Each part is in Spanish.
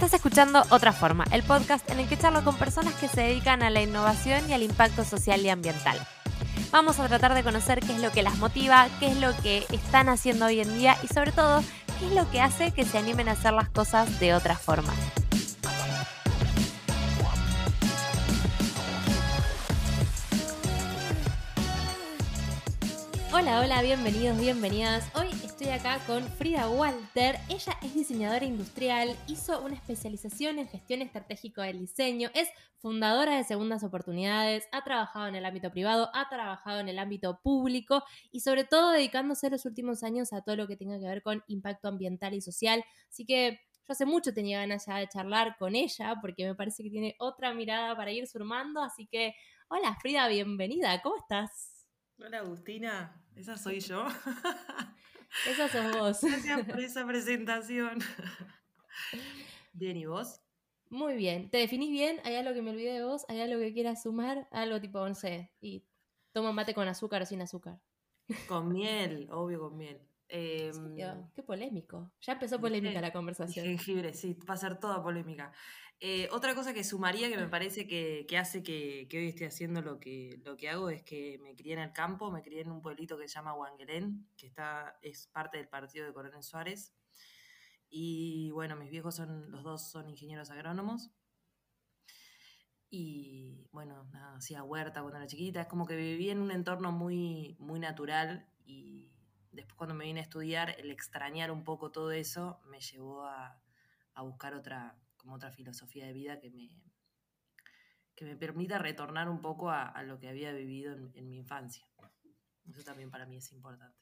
Estás escuchando Otra Forma, el podcast en el que charlo con personas que se dedican a la innovación y al impacto social y ambiental. Vamos a tratar de conocer qué es lo que las motiva, qué es lo que están haciendo hoy en día y sobre todo, qué es lo que hace que se animen a hacer las cosas de otra forma. Hola, hola, bienvenidos, bienvenidas. Hoy estoy acá con Frida Walter. Ella es diseñadora industrial, hizo una especialización en gestión estratégico del diseño, es fundadora de Segundas Oportunidades, ha trabajado en el ámbito privado, ha trabajado en el ámbito público y sobre todo dedicándose los últimos años a todo lo que tenga que ver con impacto ambiental y social. Así que yo hace mucho tenía ganas ya de charlar con ella porque me parece que tiene otra mirada para ir sumando. Así que, hola Frida, bienvenida, ¿cómo estás? Hola Agustina, esa soy yo. Esa sos vos. Gracias por esa presentación. Bien, ¿y vos? Muy bien. ¿Te definís bien? ¿Hay algo que me olvidé de vos? ¿Hay algo que quieras sumar? Algo tipo, no sé, y tomo mate con azúcar o sin azúcar. Con miel, obvio con miel. Em, qué polémico. Ya empezó polémica la conversación. Jengibre, sí, va a ser toda polémica. Eh, otra cosa que sumaría que me parece que, hace que, hoy esté haciendo lo que, hago es que me crié en el campo, me crié en un pueblito que se llama Huanguelén, que está, es parte del partido de Coronel Suárez. Y bueno, mis viejos son, los dos son ingenieros agrónomos. Y bueno, hacía huerta cuando era chiquita. Es como que vivía en un entorno muy, muy natural y después cuando me vine a estudiar, el extrañar un poco todo eso me llevó a buscar otra, como otra filosofía de vida que me, que me permita retornar un poco a, lo que había vivido en, mi infancia. Eso también para mí es importante.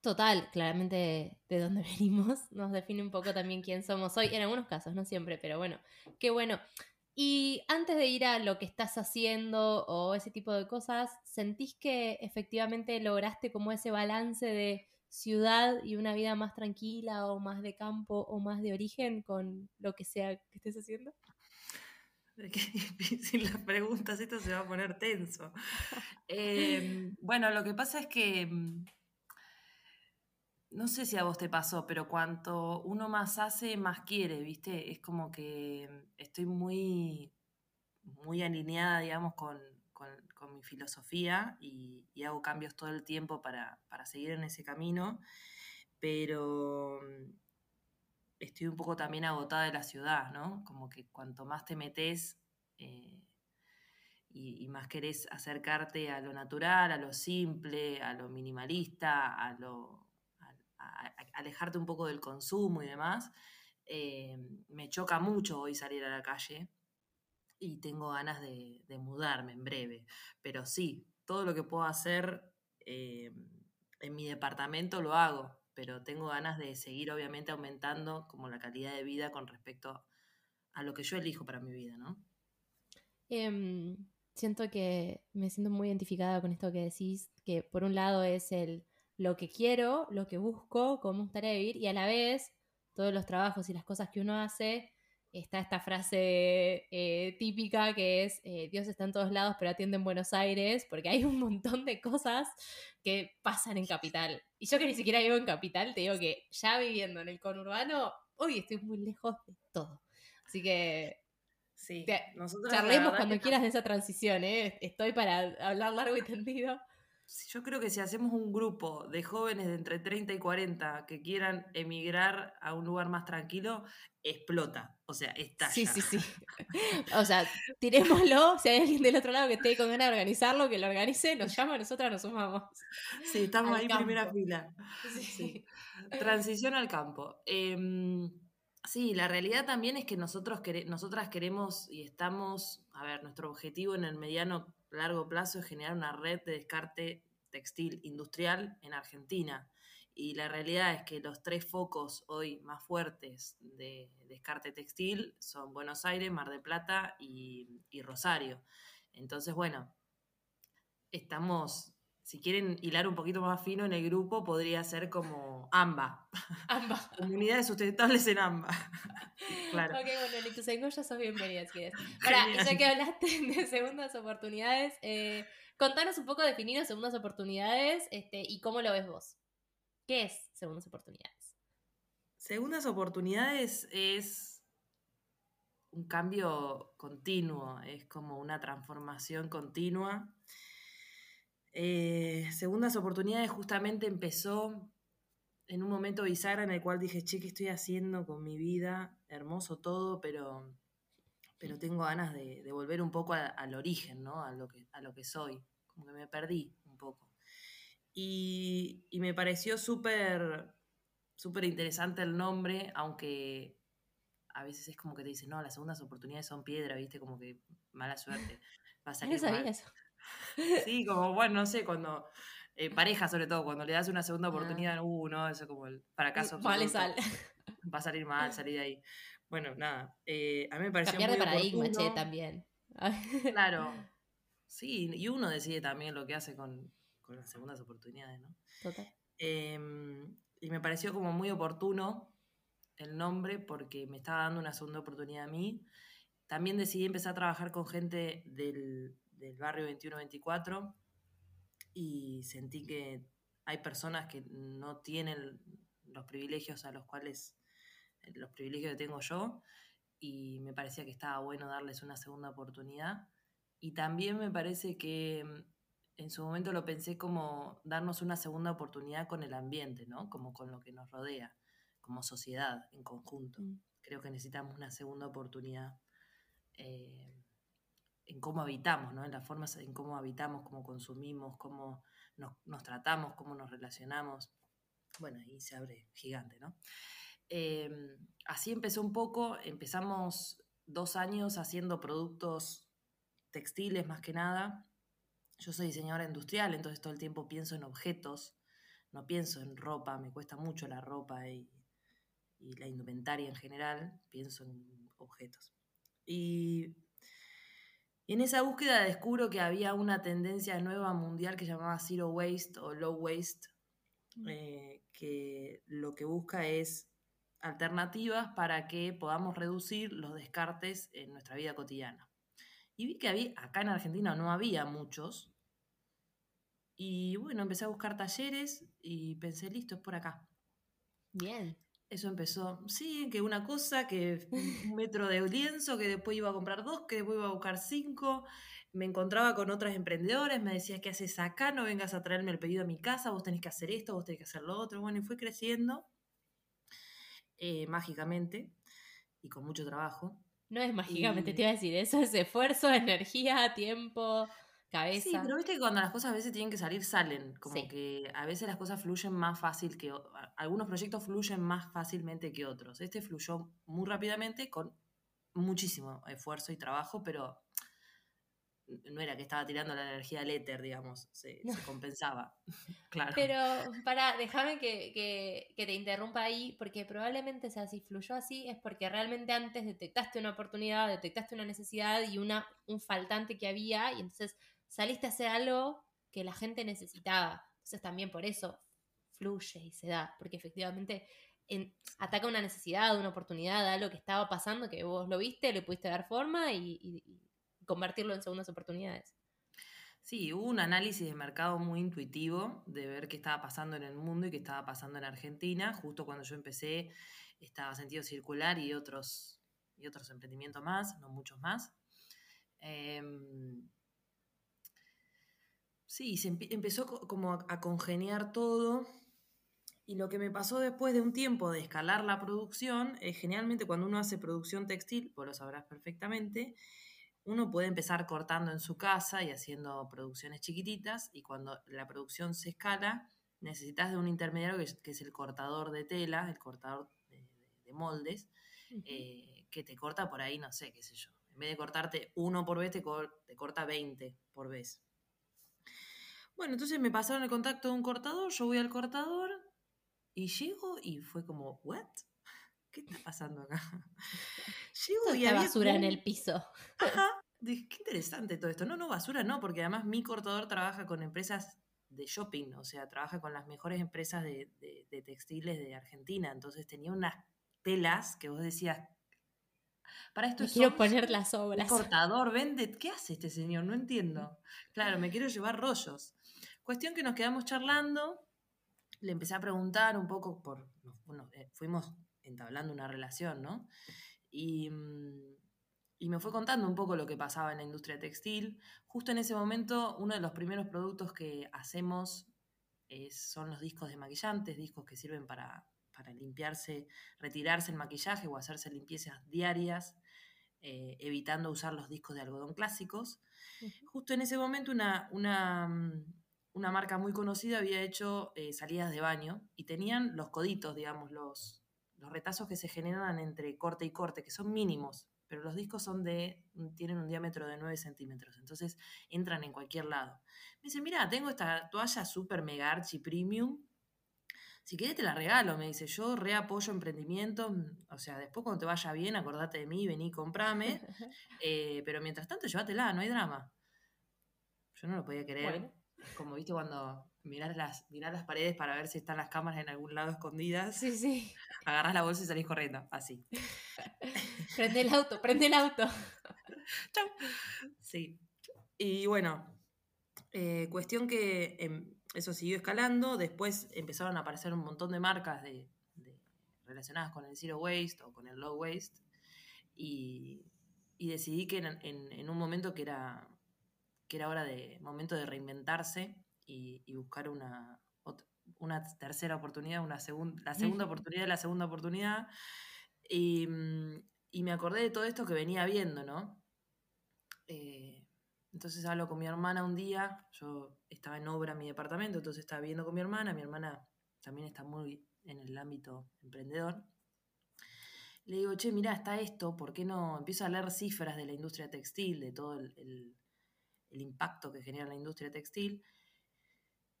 Total, claramente de dónde venimos nos define un poco también quién somos hoy, en algunos casos, no siempre, pero bueno, qué bueno. Y antes de ir a lo que estás haciendo o ese tipo de cosas, ¿sentís que efectivamente lograste como ese balance de ciudad y una vida más tranquila o más de campo o más de origen con lo que sea que estés haciendo? Qué difícil las preguntas, esto se va a poner tenso. Em, bueno, lo que pasa es que mm, no sé si a vos te pasó, pero cuanto uno más hace, más quiere, ¿viste? Es como que estoy muy, muy alineada, digamos, con, con, mi filosofía y, hago cambios todo el tiempo para, seguir en ese camino, pero mm, estoy un poco también agotada de la ciudad, ¿no? Como que cuanto más te metes eh, y, más querés acercarte a lo natural, a lo simple, a lo minimalista, a lo alejarte un poco del consumo y demás, eh, me choca mucho hoy salir a la calle y tengo ganas de, mudarme en breve. Pero sí, todo lo que puedo hacer eh, en mi departamento lo hago, pero tengo ganas de seguir obviamente aumentando como la calidad de vida con respecto a lo que yo elijo para mi vida, ¿no? Em, siento que me siento muy identificada con esto que decís, que por un lado es el lo que quiero, lo que busco, cómo me gustaría vivir y a la vez todos los trabajos y las cosas que uno hace está esta frase eh, típica que es eh, Dios está en todos lados pero atiende en Buenos Aires, porque hay un montón de cosas que pasan en Capital. Y yo que ni siquiera vivo en Capital, te digo que ya viviendo en el conurbano, hoy estoy muy lejos de todo. Así que... Sí, charlemos cuando quieras de esa transición, ¿eh? estoy para hablar largo y tendido yo creo que si hacemos un grupo de jóvenes de entre 30 y 40 que quieran emigrar a un lugar más tranquilo, explota. O sea, está. Sí, sí, sí. O sea, tirémoslo. Si hay alguien del otro lado que esté con ganas de organizarlo, que lo organice, nos llama, nosotras nos sumamos. Sí, estamos ahí en primera fila. Sí. Transición al campo. Em, sí, la realidad también es que nosotros nosotras queremos y estamos, a ver, nuestro objetivo en el mediano largo plazo es generar una red de descarte textil industrial en Argentina. Y la realidad es que los tres focos hoy más fuertes de descarte textil son Buenos Aires, Mar del Plata y, Rosario. Entonces, bueno, estamos, si quieren hilar un poquito más fino en el grupo, podría ser como AMBA. AMBA. Comunidades sustentables en AMBA. claro. Ok, bueno, tus ya sos bienvenida si quieres. Ahora, ya que hablaste de segundas oportunidades, eh, contanos un poco, definidos segundas oportunidades este, y cómo lo ves vos. ¿Qué es segundas oportunidades? Segundas oportunidades es un cambio continuo, es como una transformación continua. Eh, segundas oportunidades justamente empezó en un momento bisagra en el cual dije, che, ¿qué estoy haciendo con mi vida? Hermoso todo, pero, pero tengo ganas de, volver un poco al origen, ¿no? A lo, que, a lo que soy. Como que me perdí un poco. Y, y me pareció súper súper interesante el nombre, aunque a veces es como que te dicen, no, las segundas oportunidades son piedra, viste, como que mala suerte. Va a salir mal. Eso. Sí, como, bueno, no sé, cuando, en pareja sobre todo, cuando le das una segunda ah. oportunidad, uh, no, eso como el fracaso. Vale, sal. Va a salir mal, salir de ahí. Bueno, nada, eh, a mí me pareció Cambiar de paradigma, che, también. claro, sí, y uno decide también lo que hace con, con las segundas oportunidades, ¿no? Total. Em, y me pareció como muy oportuno el nombre porque me estaba dando una segunda oportunidad a mí. También decidí empezar a trabajar con gente del, del barrio 2124 y sentí que hay personas que no tienen los privilegios a los cuales los privilegios que tengo yo y me parecía que estaba bueno darles una segunda oportunidad y también me parece que en su momento lo pensé como darnos una segunda oportunidad con el ambiente, ¿no? Como con lo que nos rodea, como sociedad en conjunto. Mm. Creo que necesitamos una segunda oportunidad eh, en cómo habitamos, ¿no? En las formas en cómo habitamos, cómo consumimos, cómo nos, tratamos, cómo nos relacionamos. Bueno, ahí se abre gigante, ¿no? Em, así empezó un poco, empezamos dos años haciendo productos textiles más que nada, yo soy diseñadora industrial, entonces todo el tiempo pienso en objetos, no pienso en ropa, me cuesta mucho la ropa y, la indumentaria en general, pienso en objetos. Y, en esa búsqueda descubro que había una tendencia nueva mundial que llamaba Zero Waste o Low Waste, mm. eh, que lo que busca es alternativas para que podamos reducir los descartes en nuestra vida cotidiana. Y vi que había, acá en Argentina no había muchos, y bueno, empecé a buscar talleres y pensé, listo, es por acá. Bien. Eso empezó, sí, que una cosa, que un metro de lienzo, que después iba a comprar dos, que después iba a buscar cinco. Me encontraba con otros emprendedores, me decía, ¿qué haces acá? No vengas a traerme el pedido a mi casa, vos tenés que hacer esto, vos tenés que hacer lo otro. Bueno, y fue creciendo eh, mágicamente y con mucho trabajo. No es mágicamente, te iba a decir, eso es esfuerzo, energía, tiempo. Sí, pero viste que cuando las cosas a veces tienen que salir, salen. Como que a veces las cosas fluyen más fácil que. Algunos proyectos fluyen más fácilmente que otros. Este fluyó muy rápidamente con muchísimo esfuerzo y trabajo, pero no era que estaba tirando la energía al éter, digamos, se, compensaba. claro. Pero para, déjame que, que, te interrumpa ahí, porque probablemente sea si fluyó así, es porque realmente antes detectaste una oportunidad, detectaste una necesidad y una, un faltante que había, y entonces saliste a hacer algo que la gente necesitaba. Entonces también por eso fluye y se da, porque efectivamente ataca una necesidad, una oportunidad, algo que estaba pasando, que vos lo viste, le pudiste dar forma y, convertirlo en segundas oportunidades. Sí, hubo un análisis de mercado muy intuitivo de ver qué estaba pasando en el mundo y qué estaba pasando en Argentina. Justo cuando yo empecé estaba Sentido Circular y otros, y otros emprendimientos más, no muchos más. Em, Sí, se empezó como a, congeniar todo. Y lo que me pasó después de un tiempo de escalar la producción, es generalmente cuando uno hace producción textil, vos lo sabrás perfectamente, uno puede empezar cortando en su casa y haciendo producciones chiquititas, y cuando la producción se escala, necesitas de un intermediario que es, el cortador de tela, el cortador de, moldes, eh, que te corta por ahí, no sé, qué sé yo. En vez de cortarte uno por vez, te, te corta 20 por vez. Bueno, entonces me pasaron el contacto de un cortador, yo voy al cortador y llego y fue como, ¿what? ¿Qué está pasando acá? Llego y había basura en el piso. Ajá. Dije, qué interesante todo esto. No, no, basura no, porque además mi cortador trabaja con empresas de shopping, o sea, trabaja con las mejores empresas de, textiles de Argentina. Entonces tenía unas telas que vos decías, para esto quiero poner las obras. cortador, vende, ¿qué hace este señor? No entiendo. Claro, me quiero llevar rollos. Cuestión que nos quedamos charlando, le empecé a preguntar un poco por, bueno, eh, fuimos entablando una relación, ¿no? Y, mm, y me fue contando un poco lo que pasaba en la industria textil. Justo en ese momento, uno de los primeros productos que hacemos son los discos de maquillantes, discos que sirven para, limpiarse, retirarse el maquillaje o hacerse limpiezas diarias, eh, evitando usar los discos de algodón clásicos. Justo en ese momento una, una, una marca muy conocida había hecho eh, salidas de baño y tenían los coditos, digamos, los, los retazos que se generan entre corte y corte, que son mínimos, pero los discos son de, tienen un diámetro de 9 centímetros, entonces entran en cualquier lado. Me dice, mira, tengo esta toalla super mega archi premium, si querés te la regalo, me dice, yo reapoyo emprendimiento, o sea, después cuando te vaya bien, acordate de mí, vení, comprame, eh, pero mientras tanto llévatela, no hay drama. Yo no lo podía querer, como viste cuando mirás las, las paredes para ver si están las cámaras en algún lado escondidas. Sí, sí. Agarras la bolsa y salís corriendo, así. prende el auto, prende el auto. Chau. Sí. Y bueno, eh, cuestión que em, eso siguió escalando, después empezaron a aparecer un montón de marcas de, relacionadas con el zero waste o con el low waste y, decidí que en, un momento que era, que era hora de momento de reinventarse y, buscar una, una tercera oportunidad, una segunda, la segunda oportunidad, la segunda oportunidad. Y, mm, y, me acordé de todo esto que venía viendo, ¿no? Eh, entonces hablo con mi hermana un día, yo estaba en obra en mi departamento, entonces estaba viendo con mi hermana, mi hermana también está muy en el ámbito emprendedor. Le digo, che, mira, está esto, ¿por qué no? Empiezo a leer cifras de la industria textil, de todo el, el impacto que genera la industria textil.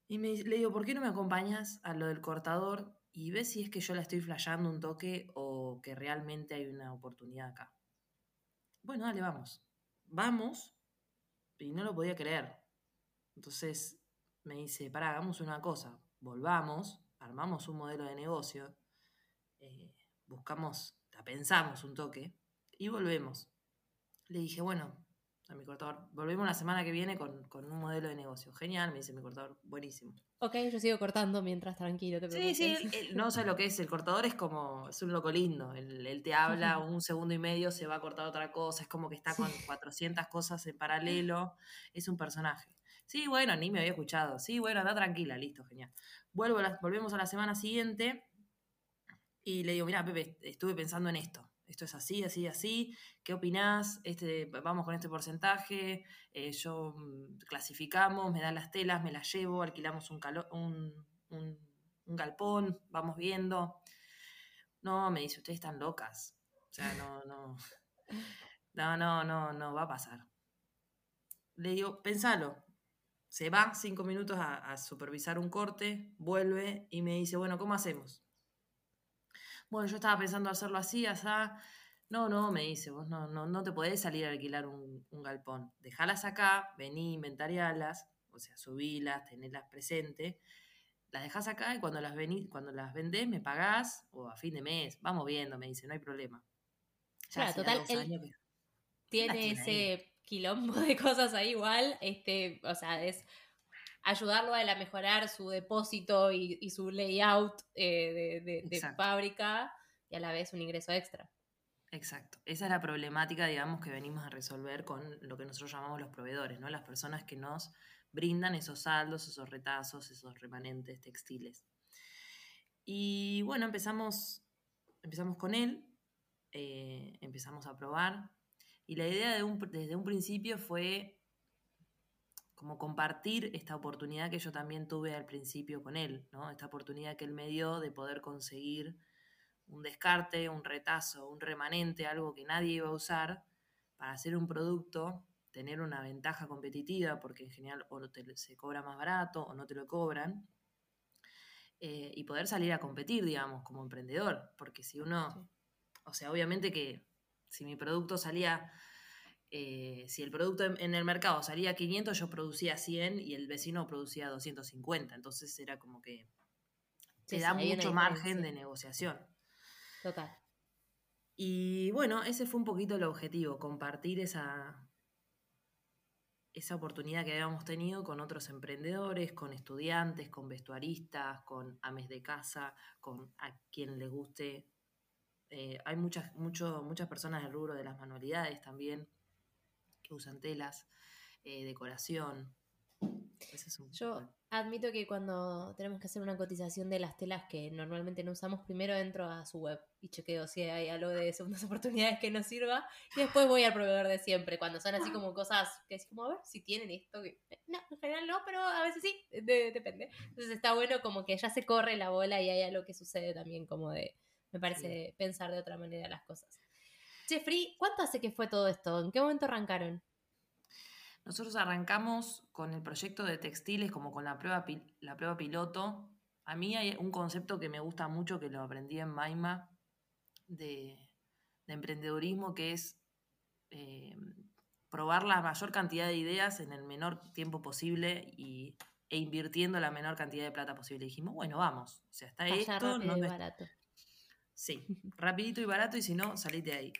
Y me, le digo, ¿por qué no me acompañas a lo del cortador y ves si es que yo la estoy flasheando un toque o que realmente hay una oportunidad acá? Bueno, dale, vamos. Vamos. Y no lo podía creer. Entonces me dice, pará, hagamos una cosa. Volvamos, armamos un modelo de negocio, eh, buscamos, pensamos un toque y volvemos. Le dije, bueno, a mi cortador. Volvemos la semana que viene con, un modelo de negocio. Genial, me dice mi cortador, buenísimo. Ok, yo sigo cortando mientras tranquilo, te Sí, sí, no sé lo que es, el cortador es como, es un loco lindo, él, te habla un segundo y medio, se va a cortar otra cosa, es como que está con 400 cosas en paralelo, es un personaje. Sí, bueno, ni me había escuchado. Sí, bueno, anda tranquila, listo, genial. Vuelvo volvemos a la semana siguiente y le digo, mira, Pepe, estuve pensando en esto esto es así, así, así, ¿qué opinás? Este, vamos con este porcentaje, eh, yo mm, clasificamos, me dan las telas, me las llevo, alquilamos un, galpón, vamos viendo. No, me dice, ustedes están locas. O sea, no, no, no, no, no, no va a pasar. Le digo, pensalo. Se va cinco minutos a, a supervisar un corte, vuelve y me dice, bueno, ¿cómo hacemos? Bueno, yo estaba pensando hacerlo así, así. No, no, me dice, vos no, no, no te podés salir a alquilar un, galpón. Dejalas acá, vení, inventarialas, o sea, subilas, tenerlas presente. Las dejas acá y cuando las, vení, cuando las vendés me pagás o a fin de mes. Vamos viendo, me dice, no hay problema. claro, total, tiene ese quilombo de cosas ahí igual, este, o sea, es ayudarlo a, mejorar su depósito y, su layout eh, de, fábrica y a la vez un ingreso extra. Exacto. Esa es la problemática, digamos, que venimos a resolver con lo que nosotros llamamos los proveedores, ¿no? Las personas que nos brindan esos saldos, esos retazos, esos remanentes textiles. Y bueno, empezamos, empezamos con él, eh, empezamos a probar. Y la idea desde un principio fue como compartir esta oportunidad que yo también tuve al principio con él, ¿no? Esta oportunidad que él me dio de poder conseguir un descarte, un retazo, un remanente, algo que nadie iba a usar, para hacer un producto, tener una ventaja competitiva, porque en general o te, se cobra más barato o no te lo cobran, eh, y poder salir a competir, digamos, como emprendedor, porque si uno, o sea, obviamente que si mi producto salía eh, si el producto en, el mercado salía 500, yo producía 100 y el vecino producía 250. Entonces era como que te da mucho margen de negociación. Total. Y bueno, ese fue un poquito el objetivo, compartir esa, esa oportunidad que habíamos tenido con otros emprendedores, con estudiantes, con vestuaristas, con ames de casa, con a quien le guste Eh, hay muchas, mucho, muchas personas del rubro de las manualidades también que usan telas, eh, decoración. Yo admito que cuando tenemos que hacer una cotización de las telas que normalmente no usamos, primero entro a su web y chequeo si hay algo de segundas oportunidades que nos sirva y después voy al proveedor de siempre, cuando son así como cosas que es como, a ver si tienen esto. No, en general no, pero a veces sí, depende. Entonces está bueno como que ya se corre la bola y hay algo que sucede también como de, me parece, pensar de otra manera las cosas. Jeffrey, ¿cuánto hace que fue todo esto? ¿En qué momento arrancaron? Nosotros arrancamos con el proyecto de textiles como con la prueba, la prueba piloto. A mí hay un concepto que me gusta mucho, que lo aprendí en Maima, de, emprendedurismo, que es eh, probar la mayor cantidad de ideas en el menor tiempo posible y, e invirtiendo la menor cantidad de plata posible. dijimos, bueno, vamos. O sea, está esto. no y barato. Sí, rapidito y barato, y si no, salite de ahí.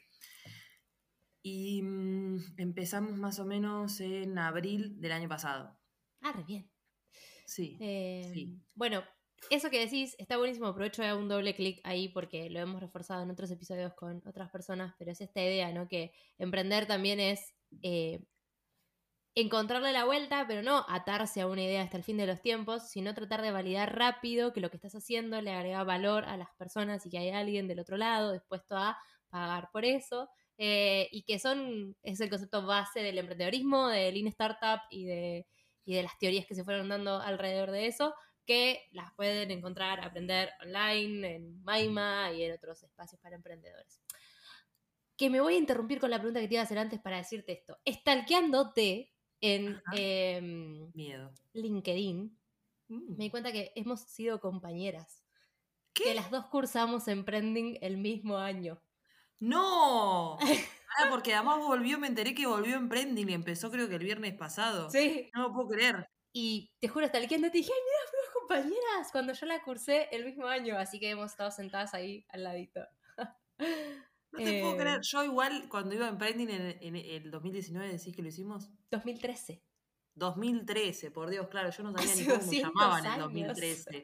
Y mm, empezamos más o menos en abril del año pasado. Ah, re bien. Sí, em, Bueno, eso que decís está buenísimo. Aprovecho de un doble clic ahí porque lo hemos reforzado en otros episodios con otras personas, pero es esta idea, ¿no? Que emprender también es eh, encontrarle la vuelta, pero no atarse a una idea hasta el fin de los tiempos, sino tratar de validar rápido que lo que estás haciendo le agrega valor a las personas y que hay alguien del otro lado dispuesto a pagar por eso. Eh, y que son, es el concepto base del emprendedorismo, del Lean Startup y de, y de las teorías que se fueron dando alrededor de eso, que las pueden encontrar, aprender online, en Maima y en otros espacios para emprendedores. Que me voy a interrumpir con la pregunta que te iba a hacer antes para decirte esto. Estalqueándote en em, Miedo. LinkedIn, mm. me di cuenta que hemos sido compañeras. Que las dos cursamos Emprending el mismo año. ¡No! Ah, porque además volvió, me enteré que volvió Emprending y empezó creo que el viernes pasado. Sí. No lo puedo creer. Y te juro, hasta el que te dije, ay, mira, fuimos compañeras, cuando yo la cursé el mismo año, así que hemos estado sentadas ahí al ladito. No te puedo creer. Eh, yo igual, cuando iba a Emprending en, el 2019, decís que lo hicimos. 2013. 2013, por Dios, claro, yo no sabía ni cómo se llamaban en 2013.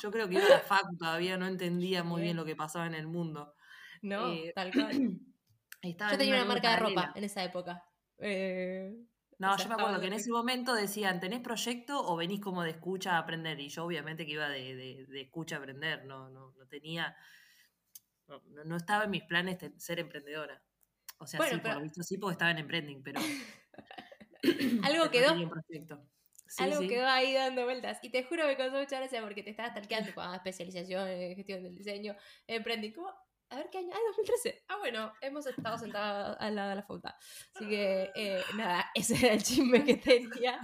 Yo creo que iba a la facu todavía, no entendía muy bien lo que pasaba en el mundo. No, eh, tal cual. Yo tenía una marca de ropa en esa época. Eh, no, yo me acuerdo que en ese momento decían, ¿tenés proyecto o venís como de escucha a aprender? Y yo obviamente que iba de, escucha a aprender, no, no, no tenía, no, estaba en mis planes ser emprendedora. O sea, sí, por lo visto sí, porque estaba en emprending, pero... algo quedó. algo quedó ahí dando vueltas. Y te juro que me causó mucha gracia porque te estabas talqueando con especialización en gestión del diseño, emprending. ¿Cómo? A ver qué año, ah, 2013. Ah, bueno, hemos estado sentados al lado de la facultad. Así que, eh, nada, ese era el chisme que tenía.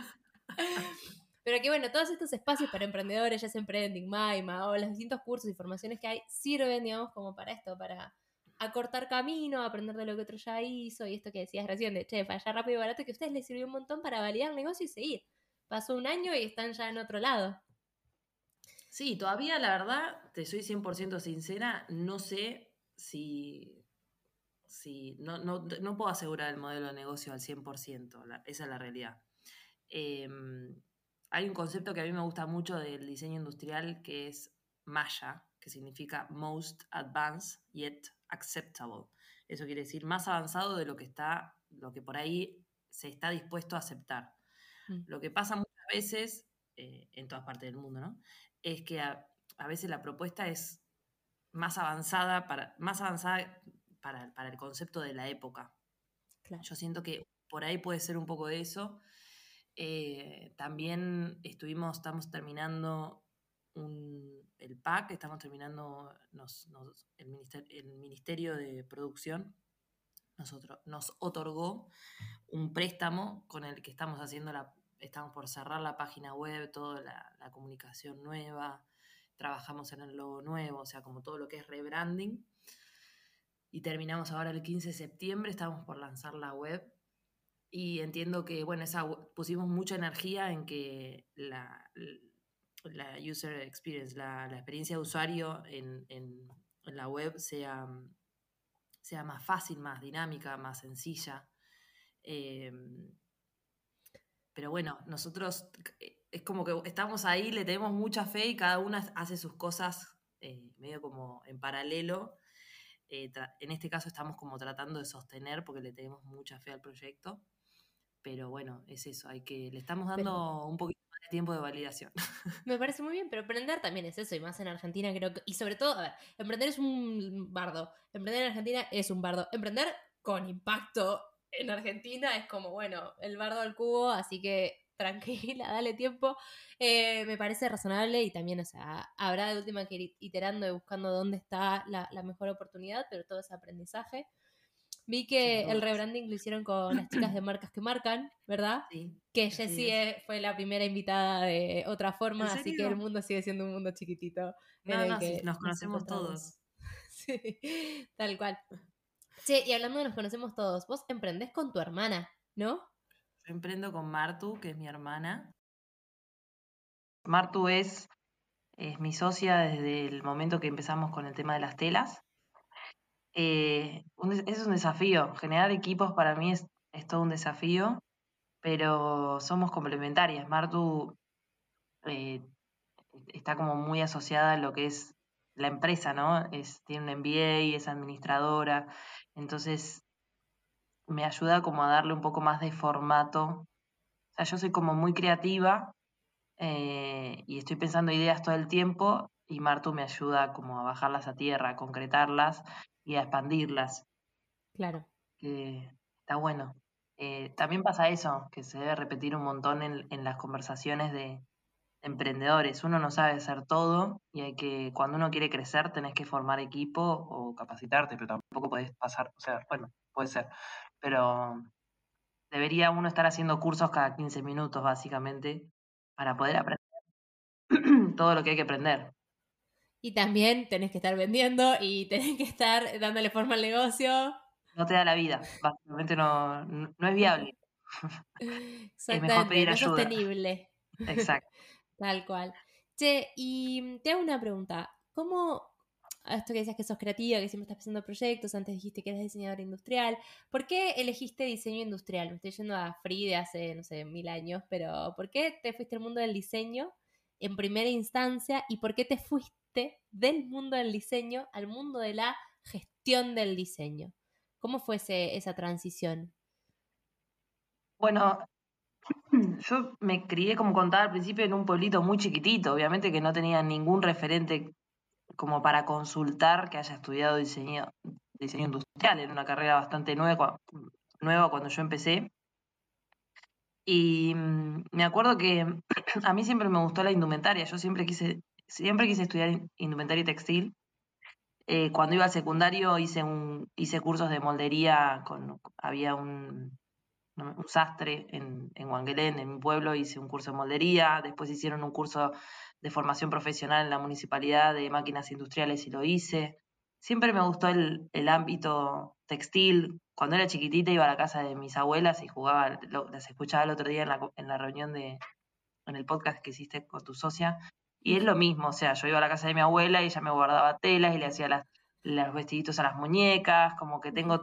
Pero que bueno, todos estos espacios para emprendedores, ya sea Emprending, Maima o los distintos cursos y formaciones que hay, sirven, digamos, como para esto, para acortar camino, aprender de lo que otro ya hizo y esto que decías recién de, che, allá rápido y barato, que a ustedes les sirvió un montón para validar el negocio y seguir. Pasó un año y están ya en otro lado. Sí, todavía la verdad, te soy 100% sincera, no sé si, si no, no, no, puedo asegurar el modelo de negocio al 100%, esa es la realidad. Em, hay un concepto que a mí me gusta mucho del diseño industrial que es MAYA, que significa Most Advanced Yet Acceptable. Eso quiere decir más avanzado de lo que está, lo que por ahí se está dispuesto a aceptar. Mm. Lo que pasa muchas veces, eh, en todas partes del mundo, ¿no? Es que a, a veces la propuesta es más avanzada para, más avanzada para, el concepto de la época. Yo siento que por ahí puede ser un poco de eso. Eh, también estuvimos, estamos terminando el PAC, estamos terminando el, ministerio, de Producción. Nosotros, nos otorgó un préstamo con el que estamos haciendo la, estamos por cerrar la página web, toda la comunicación nueva, trabajamos en el logo nuevo, o sea, como todo lo que es rebranding. Y terminamos ahora el 15 de septiembre, estamos por lanzar la web. Y entiendo que, bueno, esa, pusimos mucha energía en que la, la user experience, la, la, experiencia de usuario en, en, la web sea, sea más fácil, más dinámica, más sencilla. Em, pero bueno, nosotros es como que estamos ahí, le tenemos mucha fe y cada una hace sus cosas eh, medio como en paralelo. eh, en este caso estamos como tratando de sostener porque le tenemos mucha fe al proyecto. Pero bueno, es eso, hay que, le estamos dando un poquito más de tiempo de validación. Me parece muy bien, pero emprender también es eso, y más en Argentina creo que, y sobre todo, a ver, emprender es un bardo, emprender en Argentina es un bardo, emprender con impacto en Argentina es como, bueno, el bardo al cubo, así que tranquila, dale tiempo. Eh, me parece razonable y también, o sea, habrá de última que ir iterando y buscando dónde está la, mejor oportunidad, pero todo es aprendizaje. Vi que el rebranding lo hicieron con las chicas de marcas que marcan, ¿verdad? Sí. Que Jessie fue la primera invitada de otra forma, así que el mundo sigue siendo un mundo chiquitito. No, no, nos conocemos todos. sí, tal cual. Che, y hablando de nos conocemos todos, vos emprendés con tu hermana, ¿no? Yo emprendo con Martu, que es mi hermana. Martu es, es mi socia desde el momento que empezamos con el tema de las telas. Eh, es un desafío. Generar equipos para mí es, todo un desafío, pero somos complementarias. Martu eh, está como muy asociada a lo que es la empresa, ¿no? Es, tiene un MBA, es administradora, entonces me ayuda como a darle un poco más de formato. O sea, yo soy como muy creativa eh, y estoy pensando ideas todo el tiempo y Martu me ayuda como a bajarlas a tierra, a concretarlas y a expandirlas. Claro. está bueno. Eh, también pasa eso, que se debe repetir un montón en, en las conversaciones de, emprendedores. Uno no sabe hacer todo y hay que, cuando uno quiere crecer, tenés que formar equipo o capacitarte, pero tampoco podés pasar, o sea, bueno, puede ser, pero debería uno estar haciendo cursos cada 15 minutos, básicamente, para poder aprender todo lo que hay que aprender. Y también tenés que estar vendiendo y tenés que estar dándole forma al negocio. No te da la vida, básicamente no, no es viable. es mejor pedir ayuda. No sostenible. Exacto. Tal cual. Che, y te hago una pregunta. ¿Cómo, esto que decías que sos creativa, que siempre estás pensando proyectos, antes dijiste que eres diseñadora industrial, ¿por qué elegiste diseño industrial? Me estoy yendo a Free de hace, no sé, mil años, pero ¿por qué te fuiste al mundo del diseño en primera instancia y por qué te fuiste del mundo del diseño al mundo de la gestión del diseño? ¿Cómo fue esa transición? Bueno, yo me crié, como contaba al principio, en un pueblito muy chiquitito, obviamente que no tenía ningún referente como para consultar que haya estudiado diseño, diseño industrial, era una carrera bastante nueva, nueva cuando yo empecé. Y mm, me acuerdo que a mí siempre me gustó la indumentaria, yo siempre quise, siempre quise estudiar indumentaria y textil. Eh, cuando iba al secundario hice, un, hice cursos de moldería, con, había un, un sastre en, en en mi pueblo, hice un curso de moldería, después hicieron un curso de formación profesional en la municipalidad de máquinas industriales y lo hice. Siempre me gustó el, ámbito textil. Cuando era chiquitita iba a la casa de mis abuelas y jugaba, las escuchaba el otro día en la, en la reunión de, en el podcast que hiciste con tu socia, y es lo mismo, o sea, yo iba a la casa de mi abuela y ella me guardaba telas y le hacía las, los vestiditos a las muñecas, como que tengo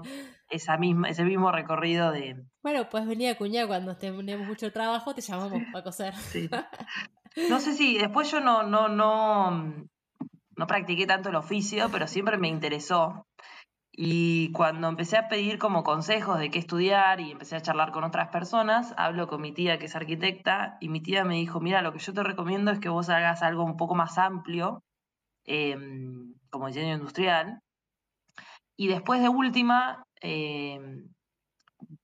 esa misma, ese mismo recorrido de... Bueno, pues venía cuña cuando tenemos mucho trabajo, te llamamos para coser. No sé si después yo no, no, no, no practiqué tanto el oficio, pero siempre me interesó. Y cuando empecé a pedir como consejos de qué estudiar y empecé a charlar con otras personas, hablo con mi tía que es arquitecta y mi tía me dijo, mira, lo que yo te recomiendo es que vos hagas algo un poco más amplio Em, como diseño industrial, y después de última em,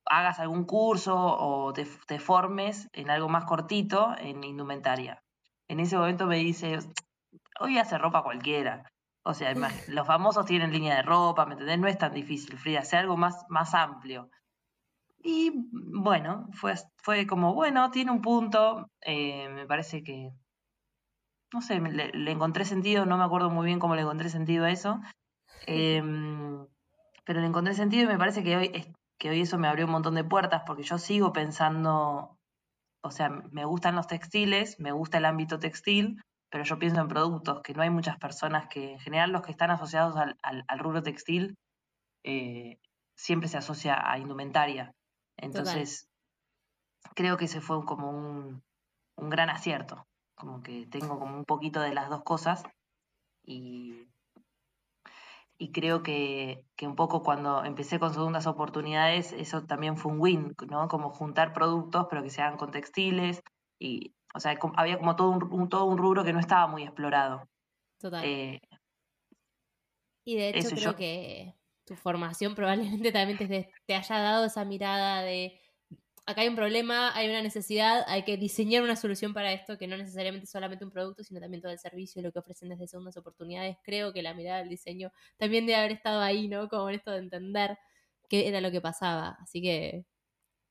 hagas algún curso o te, formes en algo más cortito en indumentaria. En ese momento me dice, hoy hace ropa cualquiera. O sea, los famosos tienen línea de ropa, ¿me entendés? No es tan difícil, Frida, hacer algo más, más amplio. Y bueno, fue, fue como, bueno, tiene un punto, eh, me parece que no sé, le, encontré sentido, no me acuerdo muy bien cómo le encontré sentido a eso, em, pero le encontré sentido y me parece que hoy, que hoy eso me abrió un montón de puertas porque yo sigo pensando, o sea, me gustan los textiles, me gusta el ámbito textil, pero yo pienso en productos, que no hay muchas personas que, en general los que están asociados al, al, rubro textil, eh, siempre se asocia a indumentaria. Entonces, creo que ese fue como un, un gran acierto como que tengo como un poquito de las dos cosas y, y creo que, un poco cuando empecé con segundas oportunidades, eso también fue un win, ¿no? Como juntar productos, pero que sean con textiles. Y, o sea, había como todo un, todo un rubro que no estaba muy explorado. Total. Eh, y de hecho creo que tu formación probablemente también te haya dado esa mirada de acá hay un problema, hay una necesidad, hay que diseñar una solución para esto, que no necesariamente solamente un producto, sino también todo el servicio y lo que ofrecen desde segundas oportunidades. Creo que la mirada del diseño también debe haber estado ahí, ¿no? Como en esto de entender qué era lo que pasaba. Así que,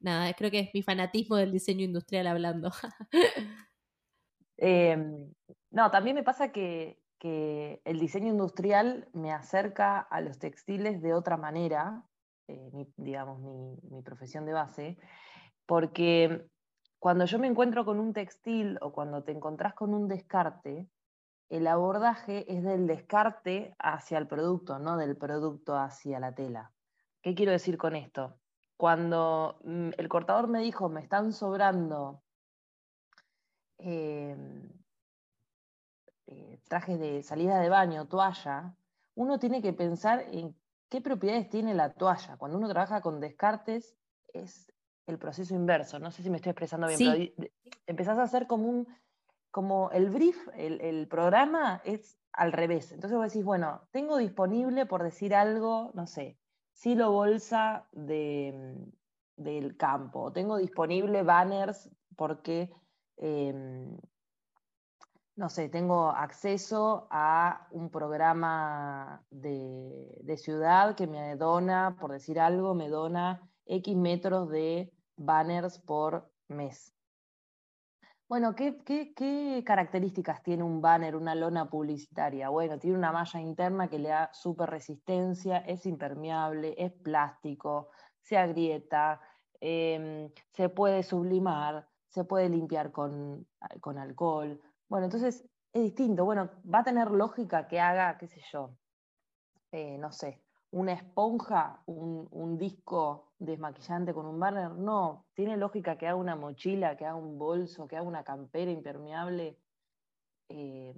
nada, creo que es mi fanatismo del diseño industrial hablando. Em, no, también me pasa que, el diseño industrial me acerca a los textiles de otra manera, eh, digamos, mi, mi profesión de base, porque cuando yo me encuentro con un textil o cuando te encontrás con un descarte, el abordaje es del descarte hacia el producto, no del producto hacia la tela. ¿Qué quiero decir con esto? Cuando mm, el cortador me dijo, me están sobrando em, eh, trajes de salida de baño, toalla, uno tiene que pensar en qué propiedades tiene la toalla. Cuando uno trabaja con descartes, es el proceso inverso. No sé si me estoy expresando bien, pero empezás a hacer como un, como el brief, el, programa es al revés. Entonces vos decís, bueno, tengo disponible, por decir algo, no sé, silo bolsa de, del campo, tengo disponible banners porque, em, no sé, tengo acceso a un programa de, de ciudad que me dona, por decir algo, me dona X metros de banners por mes. Bueno, ¿qué, características tiene un banner, una lona publicitaria? Bueno, tiene una malla interna que le da súper resistencia, es impermeable, es plástico, se agrieta, em, se puede sublimar, se puede limpiar con, con alcohol. Bueno, entonces es distinto. Bueno, va a tener lógica que haga, qué sé yo, eh, no sé, una esponja, un, disco desmaquillante con un banner. No, tiene lógica que haga una mochila, que haga un bolso, que haga una campera impermeable. Eh,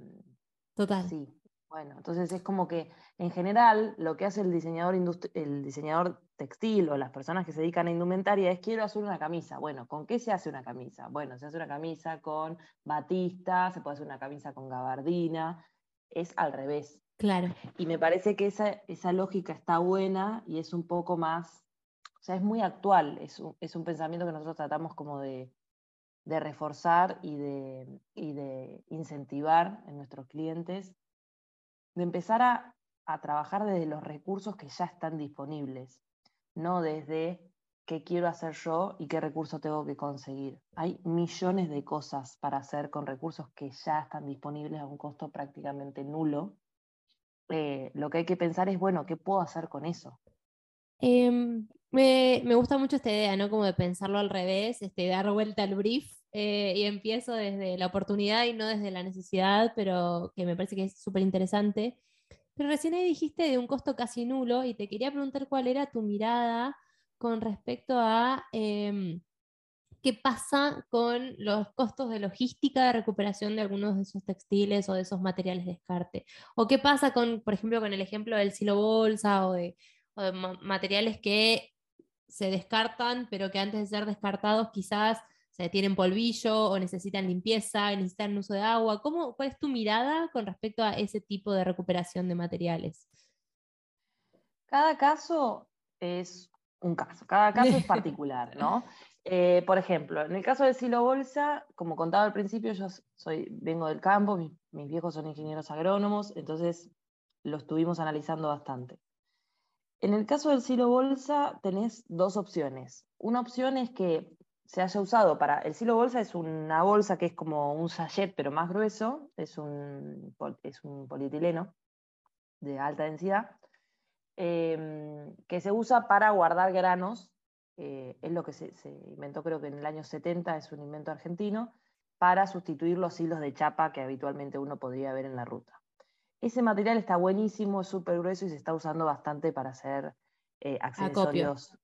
Total. Sí, bueno, entonces es como que en general lo que hace el diseñador, el diseñador textil o las personas que se dedican a indumentaria es quiero hacer una camisa. Bueno, ¿con qué se hace una camisa? Bueno, se hace una camisa con batista, se puede hacer una camisa con gabardina, es al revés. Claro. Y me parece que esa, esa lógica está buena y es un poco más, o sea, es muy actual, es un, es un pensamiento que nosotros tratamos como de, de reforzar y de, y de, incentivar en nuestros clientes, de empezar a, a trabajar desde los recursos que ya están disponibles, no desde qué quiero hacer yo y qué recurso tengo que conseguir. Hay millones de cosas para hacer con recursos que ya están disponibles a un costo prácticamente nulo eh, lo que hay que pensar es, bueno, ¿qué puedo hacer con eso? Em, me, gusta mucho esta idea, ¿no? Como de pensarlo al revés, este, dar vuelta al brief eh, y empiezo desde la oportunidad y no desde la necesidad, pero que me parece que es súper interesante. Pero recién ahí dijiste de un costo casi nulo y te quería preguntar cuál era tu mirada con respecto a em, qué pasa con los costos de logística de recuperación de algunos de esos textiles o de esos materiales de descarte. O qué pasa con, por ejemplo, con el ejemplo del silo bolsa o de, materiales que se descartan, pero que antes de ser descartados quizás se tienen polvillo o necesitan limpieza, necesitan uso de agua. ¿Cómo, ¿Cuál es tu mirada con respecto a ese tipo de recuperación de materiales? Cada caso es un caso, cada caso es particular, ¿no? Eh, por ejemplo, en el caso del silo bolsa, como contaba al principio, yo soy, vengo del campo, mis, viejos son ingenieros agrónomos, entonces lo estuvimos analizando bastante. En el caso del silo bolsa tenés dos opciones. Una opción es que se haya usado para... El silo bolsa es una bolsa que es como un sachet, pero más grueso, es un, es un polietileno de alta densidad, em, que se usa para guardar granos eh, es lo que se, inventó creo que en el año 70, es un invento argentino, para sustituir los hilos de chapa que habitualmente uno podría ver en la ruta. Ese material está buenísimo, es súper grueso y se está usando bastante para hacer eh, accesorios.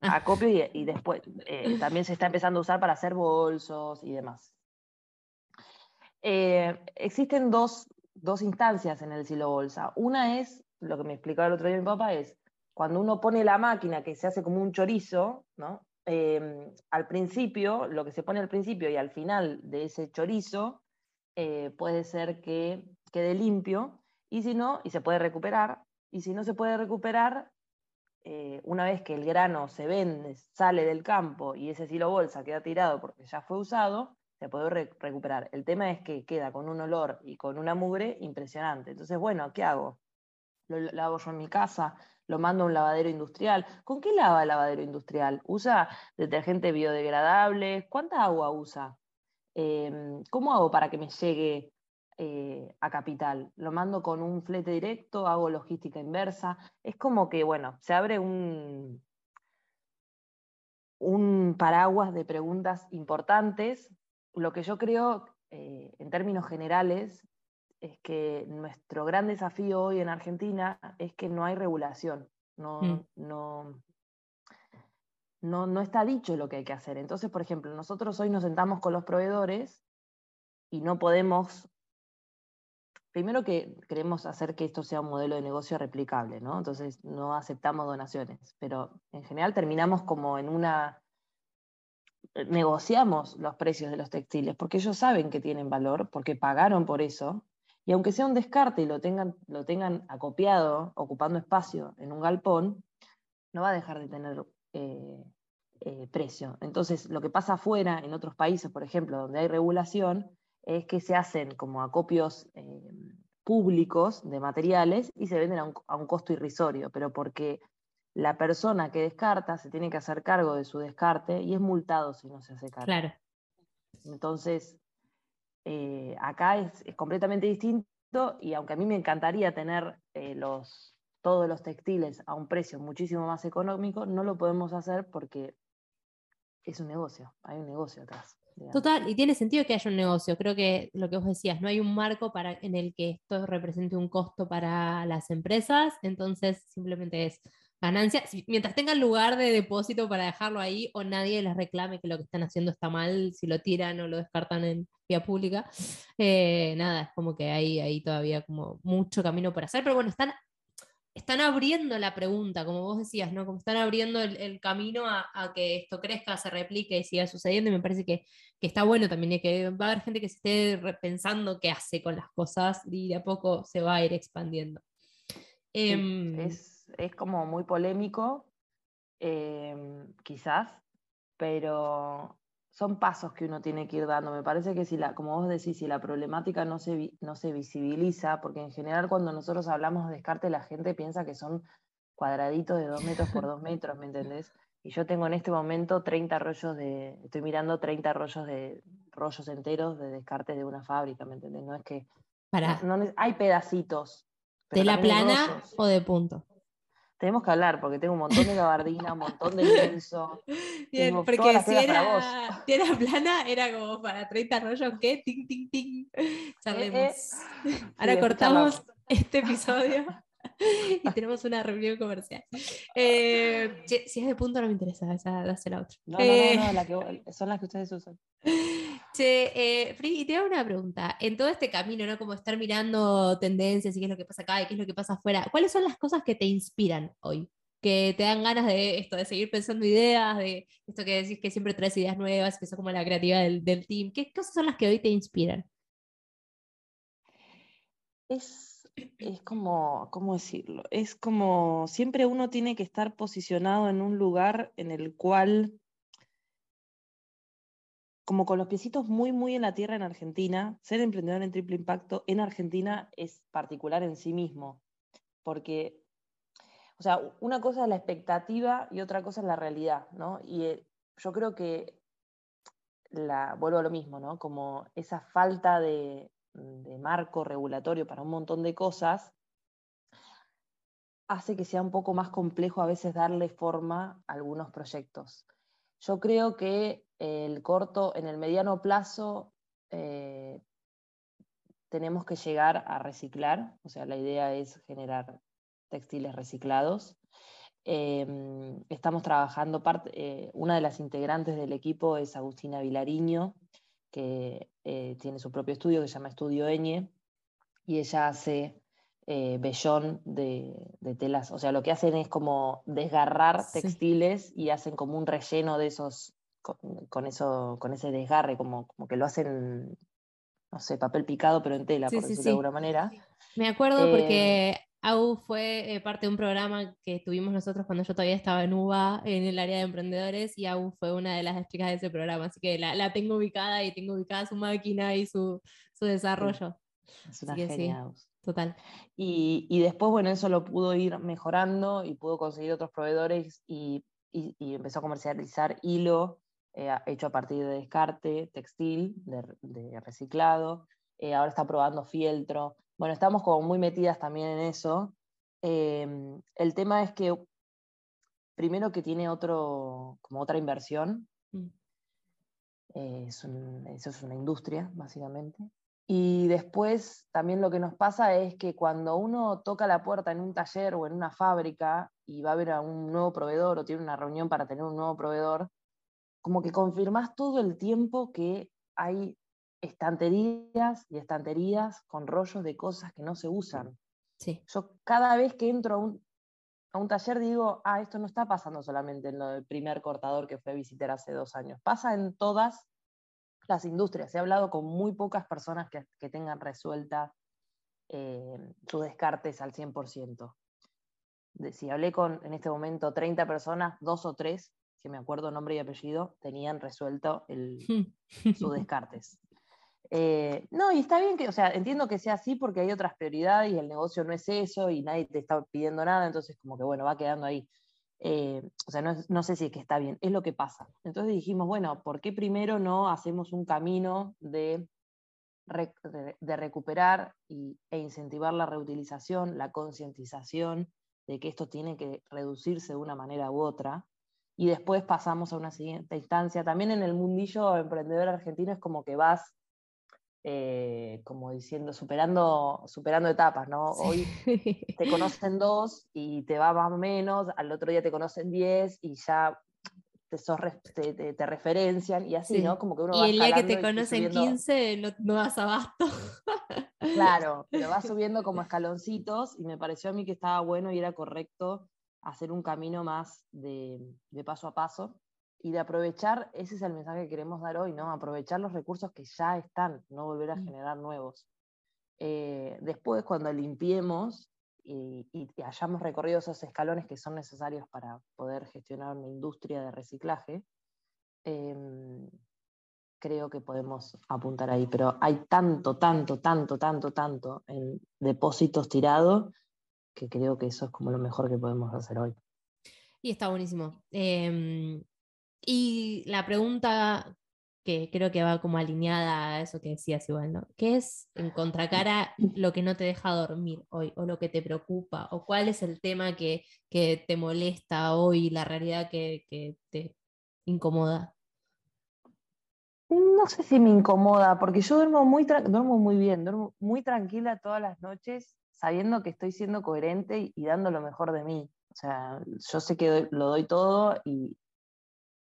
Acopio, y, después eh, también se está empezando a usar para hacer bolsos y demás. existen dos, dos instancias en el silo bolsa. Una es lo que me explicaba el otro día mi papá es, cuando uno pone la máquina que se hace como un chorizo, ¿no? Em, al principio, lo que se pone al principio y al final de ese chorizo, eh, puede ser que quede limpio, y si no, y se puede recuperar, y si no se puede recuperar, eh, una vez que el grano se vende, sale del campo y ese silo bolsa queda tirado porque ya fue usado, se puede recuperar. El tema es que queda con un olor y con una mugre impresionante. Entonces, bueno, ¿qué hago? Lo lavo yo en mi casa, lo mando a un lavadero industrial. ¿Con qué lava el lavadero industrial? ¿Usa detergente biodegradable? ¿Cuánta agua usa? Em, ¿Cómo hago para que me llegue eh, a capital? ¿Lo mando con un flete directo? ¿Hago logística inversa? Es como que, bueno, se abre un, paraguas de preguntas importantes. Lo que yo creo, eh, en términos generales, es que nuestro gran desafío hoy en Argentina es que no hay regulación, no, mm. no, no, está dicho lo que hay que hacer. Entonces, por ejemplo, nosotros hoy nos sentamos con los proveedores y no podemos, primero que queremos hacer que esto sea un modelo de negocio replicable, ¿no? Entonces no aceptamos donaciones, pero en general terminamos como en una negociamos los precios de los textiles, porque ellos saben que tienen valor, porque pagaron por eso, y aunque sea un descarte y lo tengan, lo tengan acopiado, ocupando espacio en un galpón, no va a dejar de tener eh, eh, precio. Entonces, lo que pasa afuera, en otros países, por ejemplo, donde hay regulación, es que se hacen como acopios eh, públicos de materiales y se venden a un, a un costo irrisorio, pero porque la persona que descarta se tiene que hacer cargo de su descarte y es multado si no se hace cargo. Claro. Entonces, eh, acá es, completamente distinto y aunque a mí me encantaría tener eh, todos los textiles a un precio muchísimo más económico, no lo podemos hacer porque es un negocio, hay un negocio atrás. Total, y tiene sentido que haya un negocio. Creo que lo que vos decías, no hay un marco para, en el que esto represente un costo para las empresas, entonces simplemente es ganancia, mientras tengan lugar de depósito para dejarlo ahí o nadie les reclame que lo que están haciendo está mal, si lo tiran o lo descartan en vía pública, eh, nada, es como que hay ahí todavía como mucho camino por hacer, pero bueno, están, están abriendo la pregunta, como vos decías, ¿no? Como están abriendo el, camino a, que esto crezca, se replique y siga sucediendo, y me parece que, está bueno también, y que va a haber gente que se esté repensando qué hace con las cosas y de a poco se va a ir expandiendo. Em, es es como muy polémico, em, quizás, pero son pasos que uno tiene que ir dando. Me parece que si la, como vos decís, si la problemática no se, no se visibiliza, porque en general cuando nosotros hablamos de descarte la gente piensa que son cuadraditos de dos metros por dos metros, ¿me entendés? Y yo tengo en este momento 30 rollos de, estoy mirando 30 rollos de rollos enteros de descarte de una fábrica, ¿me entendés? No es que... Para. hay pedacitos. ¿De la plana o de punto? Tenemos que hablar porque tengo un montón de gabardina, un montón de lienzo. Bien, porque si era, era, plana, era como para 30 rollos, ¿qué? Ting, ting, ting. Charlemos. Ahora cortamos este episodio y tenemos una reunión comercial. Eh, si es de punto, no me interesa, esa, la otra. No, no, no, no eh, la que, son las que ustedes usan. Eh, y te hago una pregunta. En todo este camino, ¿no? Como estar mirando tendencias y qué es lo que pasa acá y qué es lo que pasa afuera, ¿cuáles son las cosas que te inspiran hoy? Que te dan ganas de esto, de seguir pensando ideas, de esto que decís que siempre traes ideas nuevas, que son como la creatividad del, del team. ¿Qué cosas son las que hoy te inspiran? Es, es como, ¿cómo decirlo? Es como siempre uno tiene que estar posicionado en un lugar en el cual como con los piecitos muy, muy en la tierra en Argentina, ser emprendedor en triple impacto en Argentina es particular en sí mismo, porque, o sea, una cosa es la expectativa y otra cosa es la realidad, ¿no? Y eh, yo creo que, la, vuelvo a lo mismo, ¿no? Como esa falta de, de marco regulatorio para un montón de cosas hace que sea un poco más complejo a veces darle forma a algunos proyectos. Yo creo que el corto, en el mediano plazo, eh, tenemos que llegar a reciclar, o sea, la idea es generar textiles reciclados. Em, estamos trabajando, eh, una de las integrantes del equipo es Agustina Vilariño, que eh, tiene su propio estudio que se llama Estudio Eñe, y ella hace eh, vellón de, telas. O sea, lo que hacen es como desgarrar textiles y hacen como un relleno de esos, con, eso, con ese desgarre, como, como que lo hacen, no sé, papel picado, pero en tela, por decirlo de alguna manera. Me acuerdo porque eh, AU fue eh, parte de un programa que tuvimos nosotros cuando yo todavía estaba en UBA, en el área de emprendedores, y AU fue una de las chicas de ese programa, así que la, tengo ubicada y tengo ubicada su máquina y su, desarrollo. Es una genia. total. Y, después, bueno, eso lo pudo ir mejorando y pudo conseguir otros proveedores y, empezó a comercializar hilo eh, hecho a partir de descarte, textil, de, reciclado. Eh, ahora está probando fieltro. Bueno, estamos como muy metidas también en eso. Em, el tema es que primero que tiene otro, como otra inversión. Mm. Eh, eso es una industria, básicamente. Y después también lo que nos pasa es que cuando uno toca la puerta en un taller o en una fábrica y va a ver a un nuevo proveedor o tiene una reunión para tener un nuevo proveedor, como que confirmás todo el tiempo que hay estanterías y estanterías con rollos de cosas que no se usan. Sí. Yo cada vez que entro a un, a un taller digo, ah, esto no está pasando solamente en lo del primer cortador que fue a visitar hace dos años, pasa en todas las industrias. He hablado con muy pocas personas que, que tengan resuelta eh, sus descartes al 100%. De, si hablé con en este momento 30 personas, dos o tres, que me acuerdo nombre y apellido, tenían resuelto el, sus descartes. Eh, no, y está bien que, o sea, entiendo que sea así porque hay otras prioridades y el negocio no es eso y nadie te está pidiendo nada, entonces como que bueno, va quedando ahí. Eh, o sea, no, sé si es que está bien, es lo que pasa. Entonces dijimos, bueno, ¿por qué primero no hacemos un camino de, de, recuperar y, e incentivar la reutilización, la concientización de que esto tiene que reducirse de una manera u otra? Y después pasamos a una siguiente instancia. También en el mundillo emprendedor argentino es como que vas eh, como diciendo, superando, superando etapas, ¿no? Hoy te conocen dos y te va más o menos, al otro día te conocen diez y ya te, te, referencian y así, ¿no? Como que uno y el día que te conocen 15 no, no das abasto. Claro, pero va subiendo como escaloncitos y me pareció a mí que estaba bueno y era correcto hacer un camino más de, de paso a paso y de aprovechar, ese es el mensaje que queremos dar hoy, ¿no? Aprovechar los recursos que ya están, no volver a mm. generar nuevos. Eh, después, cuando limpiemos y, hayamos recorrido esos escalones que son necesarios para poder gestionar una industria de reciclaje, em, creo que podemos apuntar ahí. Pero hay tanto, tanto, tanto, tanto, tanto en depósitos tirados que creo que eso es como lo mejor que podemos hacer hoy. Y está buenísimo. Em, y la pregunta que creo que va como alineada a eso que decías igual, ¿no? ¿Qué es en contracara lo que no te deja dormir hoy o lo que te preocupa o cuál es el tema que, te molesta hoy, la realidad que, te incomoda? No sé si me incomoda, porque yo duermo muy, duermo muy bien, duermo muy tranquila todas las noches, sabiendo que estoy siendo coherente y dando lo mejor de mí. O sea, yo sé que lo doy todo y,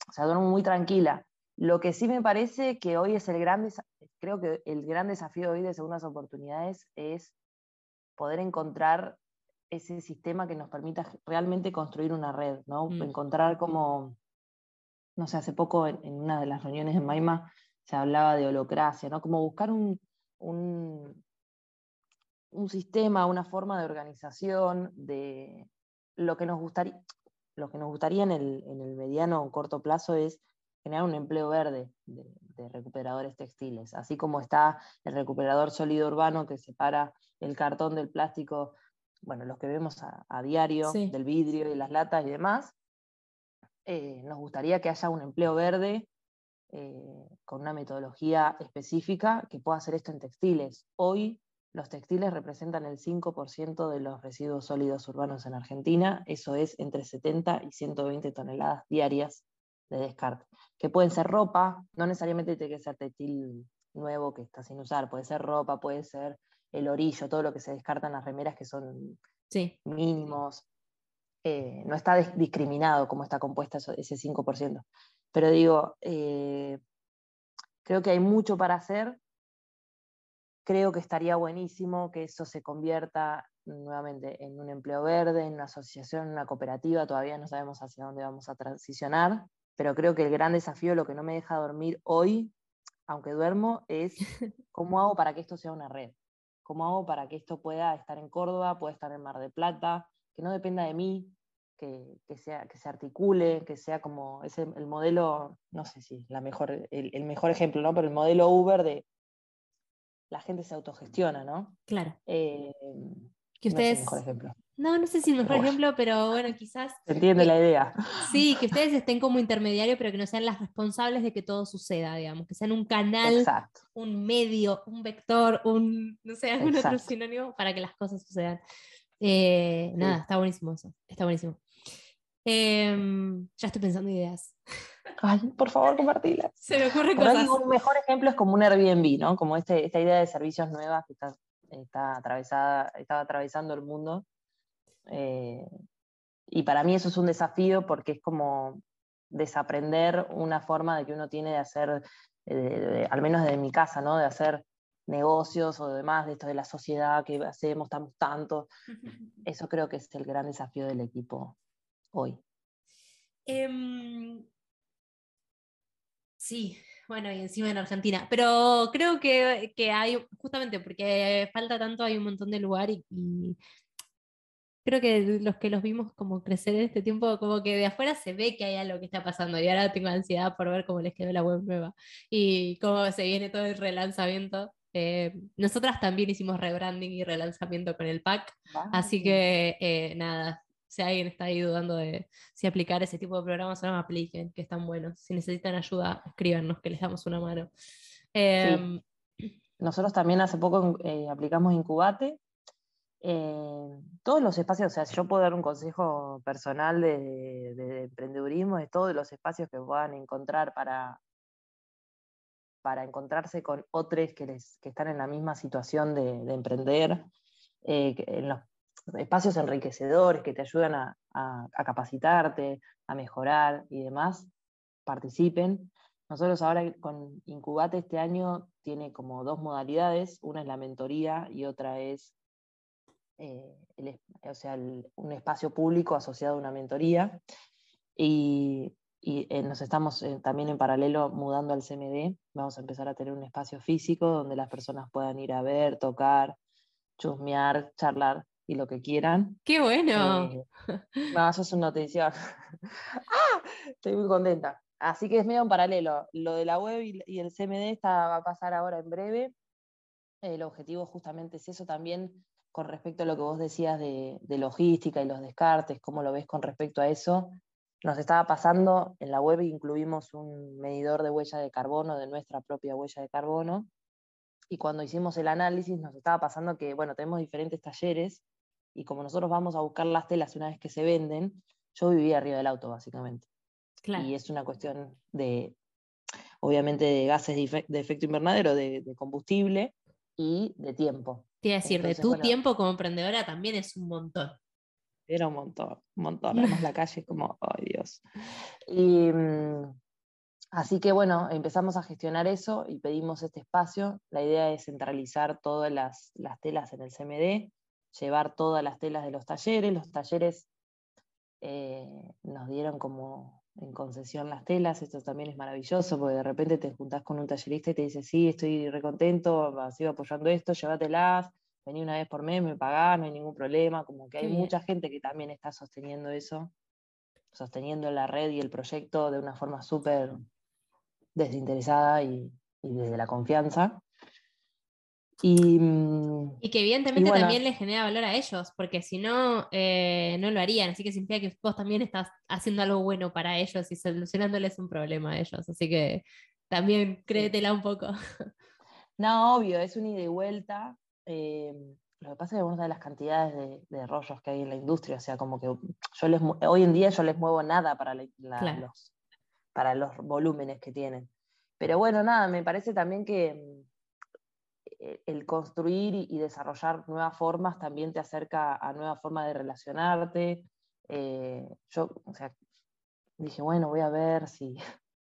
o sea, duermo muy tranquila. Lo que sí me parece que hoy es el gran, creo que el gran desafío hoy de segundas oportunidades es poder encontrar ese sistema que nos permita realmente construir una red, ¿no? Mm. Encontrar como, no sé, hace poco en, una de las reuniones en Maima se hablaba de holocracia, ¿no? Como buscar un, un, un sistema, una forma de organización, de lo que nos gustaría, lo que nos gustaría en el, mediano o corto plazo es generar un empleo verde de, recuperadores textiles, así como está el recuperador sólido urbano que separa el cartón del plástico, bueno, los que vemos a, diario, del vidrio y las latas y demás. Eh, nos gustaría que haya un empleo verde eh, con una metodología específica que pueda hacer esto en textiles. Hoy los textiles representan el 5% de los residuos sólidos urbanos en Argentina, eso es entre 70 y 120 toneladas diarias de descarte, que pueden ser ropa, no necesariamente tiene que ser textil nuevo que está sin usar, puede ser ropa, puede ser el orillo, todo lo que se descarta en las remeras que son mínimos. Eh, no está discriminado como está compuesta ese 5%. Pero digo, eh, creo que hay mucho para hacer creo que estaría buenísimo que eso se convierta nuevamente en un empleo verde, en una asociación, en una cooperativa, todavía no sabemos hacia dónde vamos a transicionar, pero creo que el gran desafío, lo que no me deja dormir hoy, aunque duermo, es cómo hago para que esto sea una red, cómo hago para que esto pueda estar en Córdoba, pueda estar en Mar de Plata, que no dependa de mí, que, sea, que se articule, que sea como ese, el modelo, no sé si la mejor, el, mejor ejemplo, ¿no? pero el modelo Uber de la gente se autogestiona, ¿no? Claro. Eh, que ustedes... No, mejor ejemplo. no, no sé si el mejor ejemplo, pero bueno, quizás... Se entiende la idea. Sí, que ustedes estén como intermediarios, pero que no sean las responsables de que todo suceda, digamos, que sean un canal, un medio, un vector, un, no sé, algún otro sinónimo para que las cosas sucedan. Eh, nada, está buenísimo eso, está buenísimo. Em, ya estoy pensando ideas. Ay, por favor, compartilas. Se me ocurre cosas. Un mejor ejemplo es como un Airbnb, ¿no? Como este, esta idea de servicios nuevas que está está atravesada, estaba atravesando el mundo. Eh, y para mí eso es un desafío porque es como desaprender una forma de que uno tiene de hacer, eh, al menos desde mi casa, ¿no? de hacer negocios o demás, de esto de la sociedad que hacemos, estamos tanto. Eso creo que es el gran desafío del equipo hoy. Em, sí, bueno, y encima en Argentina. Pero creo que, hay, justamente porque falta tanto, hay un montón de lugar y, creo que los que los vimos como crecer en este tiempo, como que de afuera se ve que hay algo que está pasando y ahora tengo ansiedad por ver cómo les quedó la web nueva y cómo se viene todo el relanzamiento. Eh, nosotras también hicimos rebranding y relanzamiento con el pack, así que eh, nada, si alguien está ahí dudando de si aplicar ese tipo de programas, no apliquen, que están buenos. Si necesitan ayuda, escríbanos, que les damos una mano. Em, Nosotros también hace poco eh, aplicamos Incubate. Eh, todos los espacios, o sea, yo puedo dar un consejo personal de, de, emprendedurismo, de todos los espacios que puedan encontrar para, para encontrarse con otros que, les, que están en la misma situación de, de emprender, eh, en los espacios enriquecedores que te ayudan a, capacitarte, a mejorar y demás, participen. Nosotros ahora con Incubate este año tiene como dos modalidades, una es la mentoría y otra es eh, o sea, un espacio público asociado a una mentoría. Y, eh, nos estamos eh, también en paralelo mudando al CMD. Vamos a empezar a tener un espacio físico donde las personas puedan ir a ver, tocar, chusmear, charlar y lo que quieran. ¡Qué bueno! Eh, no, eso es una noticia. ¡Ah! Estoy muy contenta. Así que es medio en paralelo. Lo de la web y, el CMD está, va a pasar ahora en breve. El objetivo justamente es eso también con respecto a lo que vos decías de, de logística y los descartes, cómo lo ves con respecto a eso. Nos estaba pasando, en la web incluimos un medidor de huella de carbono, de nuestra propia huella de carbono, y cuando hicimos el análisis nos estaba pasando que, bueno, tenemos diferentes talleres y como nosotros vamos a buscar las telas una vez que se venden, yo vivía arriba del auto, básicamente. Y es una cuestión de, obviamente, de gases de, efecto invernadero, de, combustible y de tiempo. Te decir, de tu tiempo como emprendedora también es un montón. Era un montón, un montón. Además la calle como, ay Dios. Y, mm, así que bueno, empezamos a gestionar eso y pedimos este espacio. La idea es centralizar todas las, las telas en el CMD llevar todas las telas de los talleres. Los talleres eh, nos dieron como en concesión las telas, esto también es maravilloso, porque de repente te juntás con un tallerista y te dice, sí, estoy recontento, sigo apoyando esto, llévatelas, vení una vez por mes, me pagás, no hay ningún problema, como que hay mucha gente que también está sosteniendo eso, sosteniendo la red y el proyecto de una forma súper desinteresada y desde la confianza. Mm, y, que evidentemente también les genera valor a ellos, porque si no, eh, no lo harían. Así que significa que vos también estás haciendo algo bueno para ellos y solucionándoles un problema a ellos. Así que también créetela un poco. No, obvio, es un ida y vuelta. Eh, lo que pasa es que una de las cantidades de, rollos que hay en la industria, o sea, como que yo les, hoy en día yo les muevo nada para, los, para los volúmenes que tienen. Pero bueno, nada, me parece también que eh, el construir y, desarrollar nuevas formas también te acerca a nuevas formas de relacionarte. Eh, yo, o sea, dije, bueno, voy a ver si,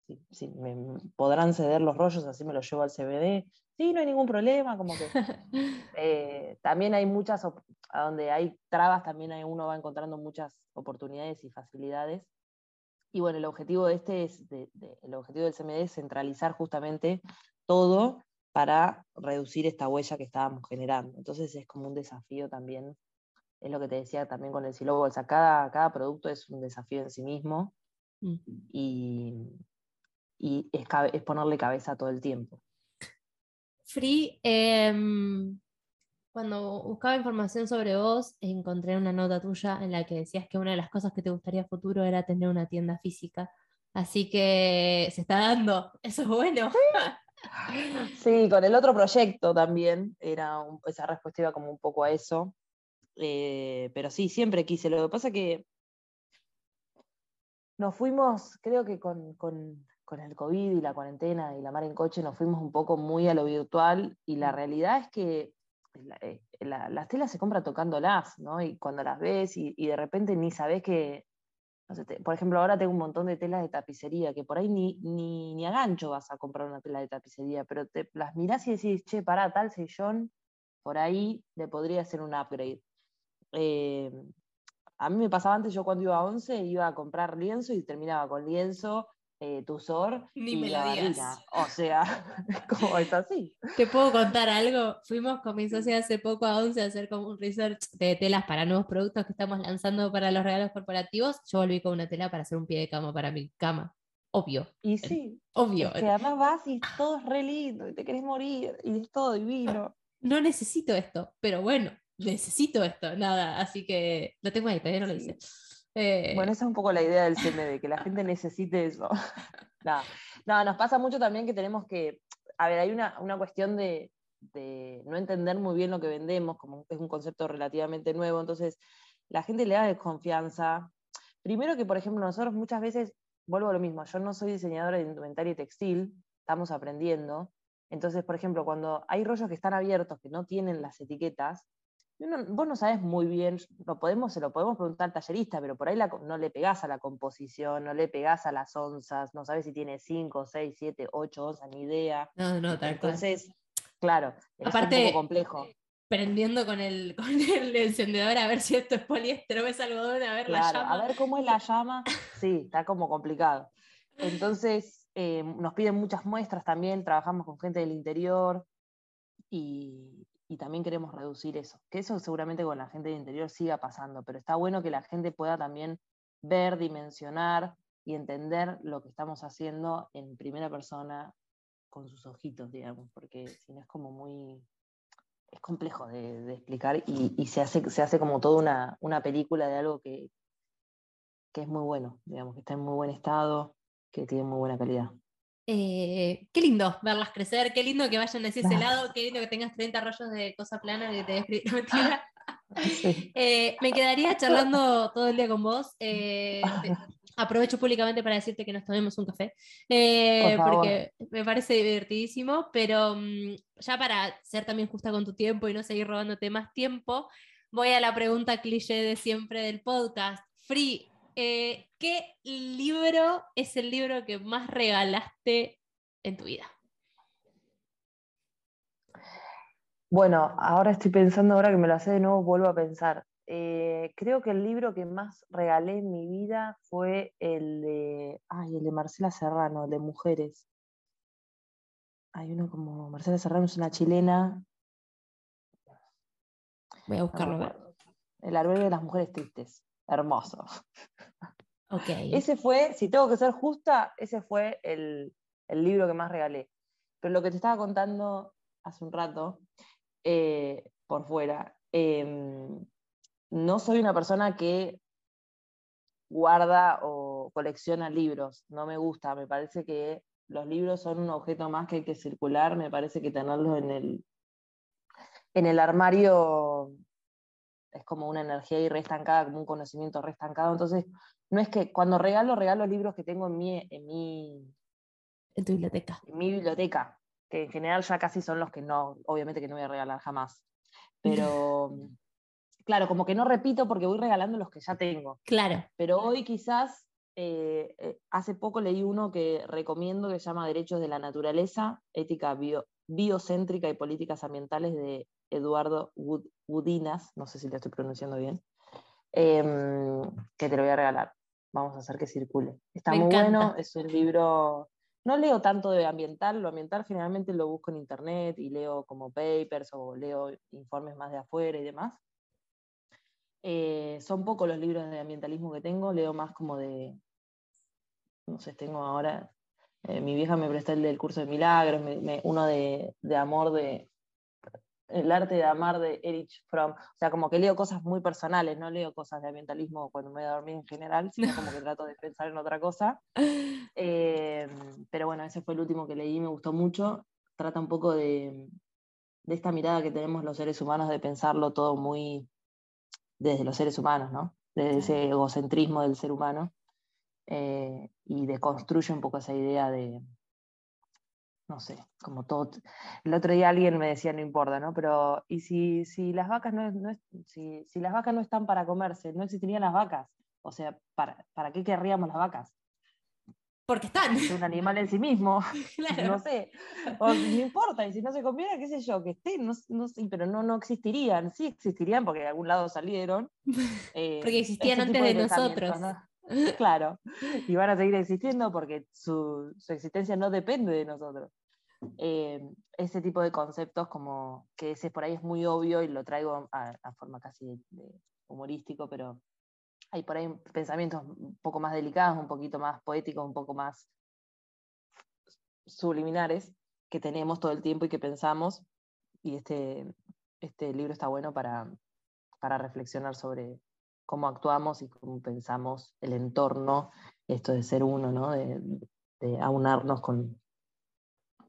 si, me podrán ceder los rollos, así me los llevo al CBD. sí, no hay ningún problema, como que eh, también hay muchas, a donde hay trabas, también hay, uno va encontrando muchas oportunidades y facilidades. Y bueno, el objetivo de este es, el objetivo del CMD es centralizar justamente todo para reducir esta huella que estábamos generando. Entonces es como un desafío también, es lo que te decía también con el silo bolsa, cada, cada producto es un desafío en sí mismo mm. y, y es, es, ponerle cabeza todo el tiempo. Free, em, cuando buscaba información sobre vos, encontré una nota tuya en la que decías que una de las cosas que te gustaría a futuro era tener una tienda física. Así que se está dando, eso es bueno. Sí, con el otro proyecto también, era esa respuesta iba como un poco a eso. Eh, pero sí, siempre quise. Lo que pasa que nos fuimos, creo que con, el COVID y la cuarentena y la mar en coche, nos fuimos un poco muy a lo virtual y la realidad es que eh, las telas se compra tocándolas, ¿no? Y cuando las ves y, y de repente ni sabes que, por ejemplo, ahora tengo un montón de telas de tapicería que por ahí ni, ni, ni a gancho vas a comprar una tela de tapicería, pero te las mirás y decís, che, pará, tal sillón, por ahí le podría hacer un upgrade. Eh, a mí me pasaba antes, yo cuando iba a 11 iba a comprar lienzo y terminaba con lienzo eh, Tusor Ni y me lo digas. O sea, como es así. ¿Te puedo contar algo? Fuimos con mi socia hace poco a 11 a hacer como un research de telas para nuevos productos que estamos lanzando para los regalos corporativos. Yo volví con una tela para hacer un pie de cama para mi cama. Obvio. Y sí. Obvio. que además vas y todo es re lindo y te querés morir y es todo divino. No necesito esto, pero bueno, necesito esto, nada. Así que lo tengo ahí, todavía no lo hice. Eh, bueno, esa es un poco la idea del CMD, que la gente necesite eso. no, nos pasa mucho también que tenemos que, a ver, hay una, cuestión de, no entender muy bien lo que vendemos, como es un concepto relativamente nuevo, entonces la gente le da desconfianza. Primero que, por ejemplo, nosotros muchas veces, vuelvo a lo mismo, yo no soy diseñadora de indumentaria y textil, estamos aprendiendo. Entonces, por ejemplo, cuando hay rollos que están abiertos, que no tienen las etiquetas, vos no sabes muy bien, lo podemos, se lo podemos preguntar al tallerista, pero por ahí no le pegás a la composición, no le pegás a las onzas, no sabes si tiene 5, 6, 7, 8 onzas, ni idea. No, no, tal Entonces, claro, es un poco complejo. Prendiendo con el, con el encendedor a ver si esto es poliéster o es algodón, a ver la llama. A ver cómo es la llama, sí, está como complicado. Entonces, eh, nos piden muchas muestras también, trabajamos con gente del interior y, y también queremos reducir eso. Que eso seguramente con la gente del interior siga pasando, pero está bueno que la gente pueda también ver, dimensionar y entender lo que estamos haciendo en primera persona con sus ojitos, digamos, porque si no es como muy... es complejo de, explicar y, se, hace, se hace como toda una, una película de algo que, que es muy bueno, digamos, que está en muy buen estado, que tiene muy buena calidad. Eh, qué lindo verlas crecer, qué lindo que vayan hacia ese lado, qué lindo que tengas 30 rollos de cosa plana que te eh, me quedaría charlando todo el día con vos. Eh, aprovecho públicamente para decirte que nos tomemos un café, porque me parece divertidísimo, pero mm, ya para ser también justa con tu tiempo y no seguir robándote más tiempo, voy a la pregunta cliché de siempre del podcast. Free, eh, ¿qué libro es el libro que más regalaste en tu vida? Bueno, ahora estoy pensando, ahora que me lo hace de nuevo, vuelvo a pensar. Eh, creo que el libro que más regalé en mi vida fue el de, ay, el de Marcela Serrano, de Mujeres. Hay uno como, Marcela Serrano es una chilena. Voy a buscarlo. el albergue de las mujeres tristes hermoso. Okay. Ese fue, si tengo que ser justa, ese fue el, libro que más regalé. Pero lo que te estaba contando hace un rato, eh, por fuera, em, no soy una persona que guarda o colecciona libros, no me gusta, me parece que los libros son un objeto más que hay que circular, me parece que tenerlos en el, en el armario es como una energía ahí restancada, como un conocimiento restancado. Entonces, no es que cuando regalo, regalo libros que tengo en mi, en mi, en tu biblioteca. En mi biblioteca, que en general ya casi son los que no, obviamente que no voy a regalar jamás. Pero, claro, como que no repito porque voy regalando los que ya tengo. Claro. Pero hoy quizás, eh, eh, hace poco leí uno que recomiendo que se llama Derechos de la Naturaleza, Ética bio, biocéntrica y políticas ambientales de Eduardo Gudinas, no sé si lo estoy pronunciando bien, em, que te lo voy a regalar. Vamos a hacer que circule. Está muy bueno, es un libro, no leo tanto de ambiental, lo ambiental generalmente lo busco en internet y leo como papers o leo informes más de afuera y demás. Eh, son pocos los libros de ambientalismo que tengo, leo más como de, no sé, tengo ahora, eh, mi vieja me prestó el del curso de milagros, uno de, de, amor de, el arte de amar de Erich Fromm, o sea, como que leo cosas muy personales, no leo cosas de ambientalismo cuando me voy a dormir en general, sino como que trato de pensar en otra cosa. Eh, pero bueno, ese fue el último que leí, me gustó mucho, trata un poco de, de esta mirada que tenemos los seres humanos de pensarlo todo muy desde los seres humanos, ¿no? Desde ese egocentrismo del ser humano. Eh, y deconstruye un poco esa idea de, no sé, como todo. El otro día alguien me decía, no importa, ¿no? Pero, ¿y si, si las vacas no, no si, si, las vacas no están para comerse, no existirían las vacas? O sea, ¿para, ¿para qué querríamos las vacas? Porque están. Es un animal en sí mismo. No sé. O, no importa, y si no se conviene, qué sé yo, que estén, no, no, pero no, no existirían. Sí existirían porque de algún lado salieron. Eh, porque existían antes de, nosotros. Claro. Y van a seguir existiendo porque su, su existencia no depende de nosotros. Eh, ese tipo de conceptos como que ese por ahí es muy obvio y lo traigo a, forma casi humorístico, pero hay por ahí pensamientos un poco más delicados, un poquito más poéticos, un poco más subliminares que tenemos todo el tiempo y que pensamos. Y este, este libro está bueno para, para reflexionar sobre cómo actuamos y cómo pensamos el entorno, esto de ser uno, ¿no? de, aunarnos con,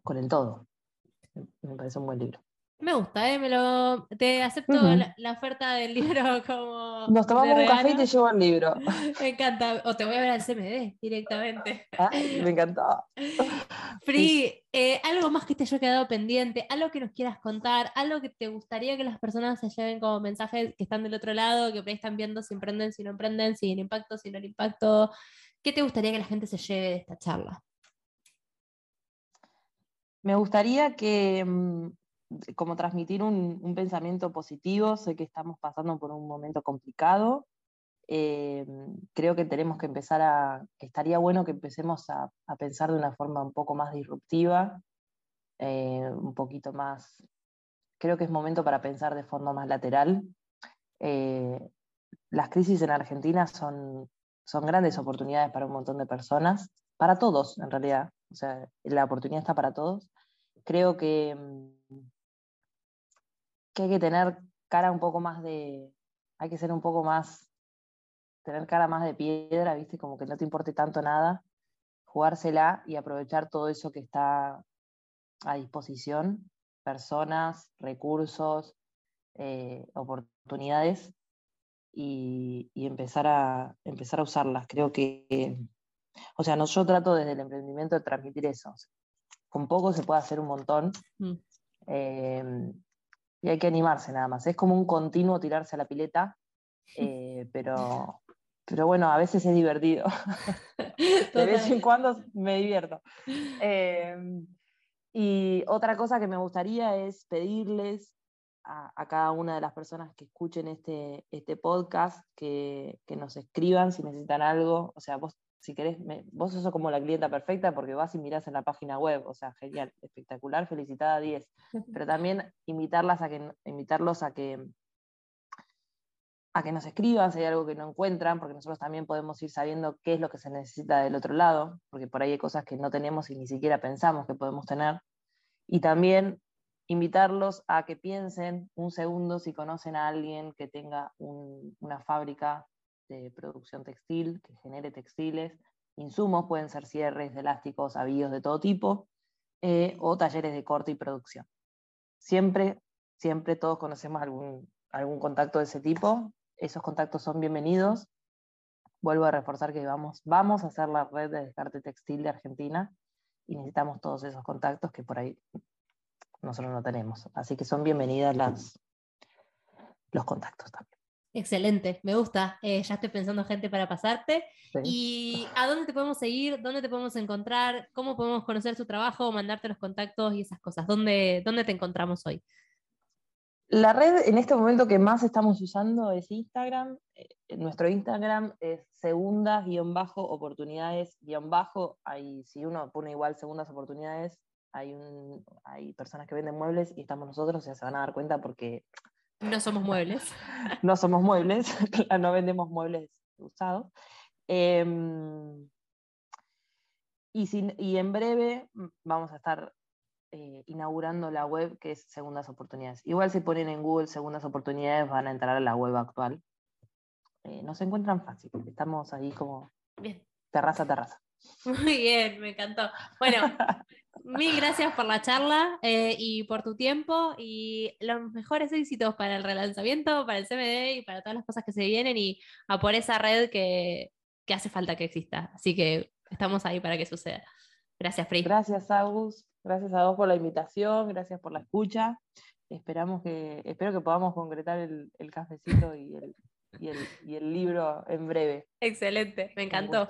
con el todo. Me parece un buen libro. Me gusta, ¿eh? Me lo, te acepto la, oferta del libro como. Nos tomamos un café y te llevo el libro. Me encanta. O te voy a ver al CMD directamente. me encantó. Free, eh, algo más que te haya quedado pendiente, algo que nos quieras contar, algo que te gustaría que las personas se lleven como mensajes que están del otro lado, que por ahí están viendo si emprenden, si no emprenden, si el impacto, si no el impacto. ¿Qué te gustaría que la gente se lleve de esta charla? Me gustaría que mm, como transmitir un, pensamiento positivo. Sé que estamos pasando por un momento complicado. Eh, creo que tenemos que empezar a, estaría bueno que empecemos a, pensar de una forma un poco más disruptiva, eh, un poquito más, creo que es momento para pensar de forma más lateral. Eh, las crisis en Argentina son, son grandes oportunidades para un montón de personas, para todos en realidad, o sea, la oportunidad está para todos. Creo que mm, que hay que tener cara un poco más de, hay que ser un poco más, tener cara más de piedra, ¿viste? Como que no te importe tanto nada, jugársela y aprovechar todo eso que está a disposición, personas, recursos, eh, oportunidades, y, empezar, a, empezar a usarlas. Creo que, o sea, no, yo trato desde el emprendimiento de transmitir eso. Con poco se puede hacer un montón. Mm. Em, y hay que animarse nada más. Es como un continuo tirarse a la pileta, eh, pero, pero bueno, a veces es divertido. de vez en cuando me divierto. Em, y otra cosa que me gustaría es pedirles a, cada una de las personas que escuchen este, este podcast que, que, nos escriban si necesitan algo. O sea, vos si querés, vos sos como la clienta perfecta porque vas y mirás en la página web, o sea, genial, espectacular, felicitada 10. Pero también invitarlas a que, invitarlos a que, a que nos escriban si hay algo que no encuentran, porque nosotros también podemos ir sabiendo qué es lo que se necesita del otro lado, porque por ahí hay cosas que no tenemos y ni siquiera pensamos que podemos tener. Y también invitarlos a que piensen un segundo si conocen a alguien que tenga una fábrica de producción textil que genere textiles, insumos, pueden ser cierres de elásticos, avíos de todo tipo, eh, o talleres de corte y producción. Siempre, siempre todos conocemos algún, algún contacto de ese tipo, esos contactos son bienvenidos. Vuelvo a reforzar que vamos, vamos a hacer la red de descarte textil de Argentina y necesitamos todos esos contactos que por ahí nosotros no tenemos. Así que son bienvenidas las, los contactos también. Excelente, me gusta. Eh, ya estoy pensando gente para pasarte. ¿Y a dónde te podemos seguir? ¿Dónde te podemos encontrar? ¿Cómo podemos conocer tu trabajo? Mandarte los contactos y esas cosas. ¿Dónde, dónde te encontramos hoy? La red en este momento que más estamos usando es Instagram. Eh, nuestro Instagram es segundas-oportunidades-bajo. Si uno pone igual segundas oportunidades, hay, un, hay personas que venden muebles y estamos nosotros, o sea, se van a dar cuenta porque no somos muebles. no somos muebles, no vendemos muebles usados. Em, y, y, en breve vamos a estar eh, inaugurando la web que es Segundas Oportunidades. Igual si ponen en Google Segundas Oportunidades van a entrar a la web actual. Eh, nos encuentran fácil, estamos ahí como terraza a terraza. Muy bien, me encantó. Bueno, Mil gracias por la charla eh, y por tu tiempo y los mejores éxitos para el relanzamiento, para el CMD y para todas las cosas que se vienen y a por esa red que, hace falta que exista. Así que estamos ahí para que suceda. Gracias, Free. Gracias, Agus. Gracias a vos por la invitación, gracias por la escucha. Esperamos que, espero que podamos concretar el, cafecito y el, y el, libro en breve. Excelente, me encantó.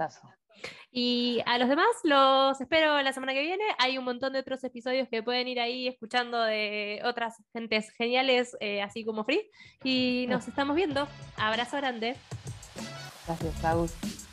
Y a los demás los espero la semana que viene. Hay un montón de otros episodios que pueden ir ahí escuchando de otras gentes geniales, eh, así como Free. Y nos estamos viendo. Abrazo grande. Gracias, Agus.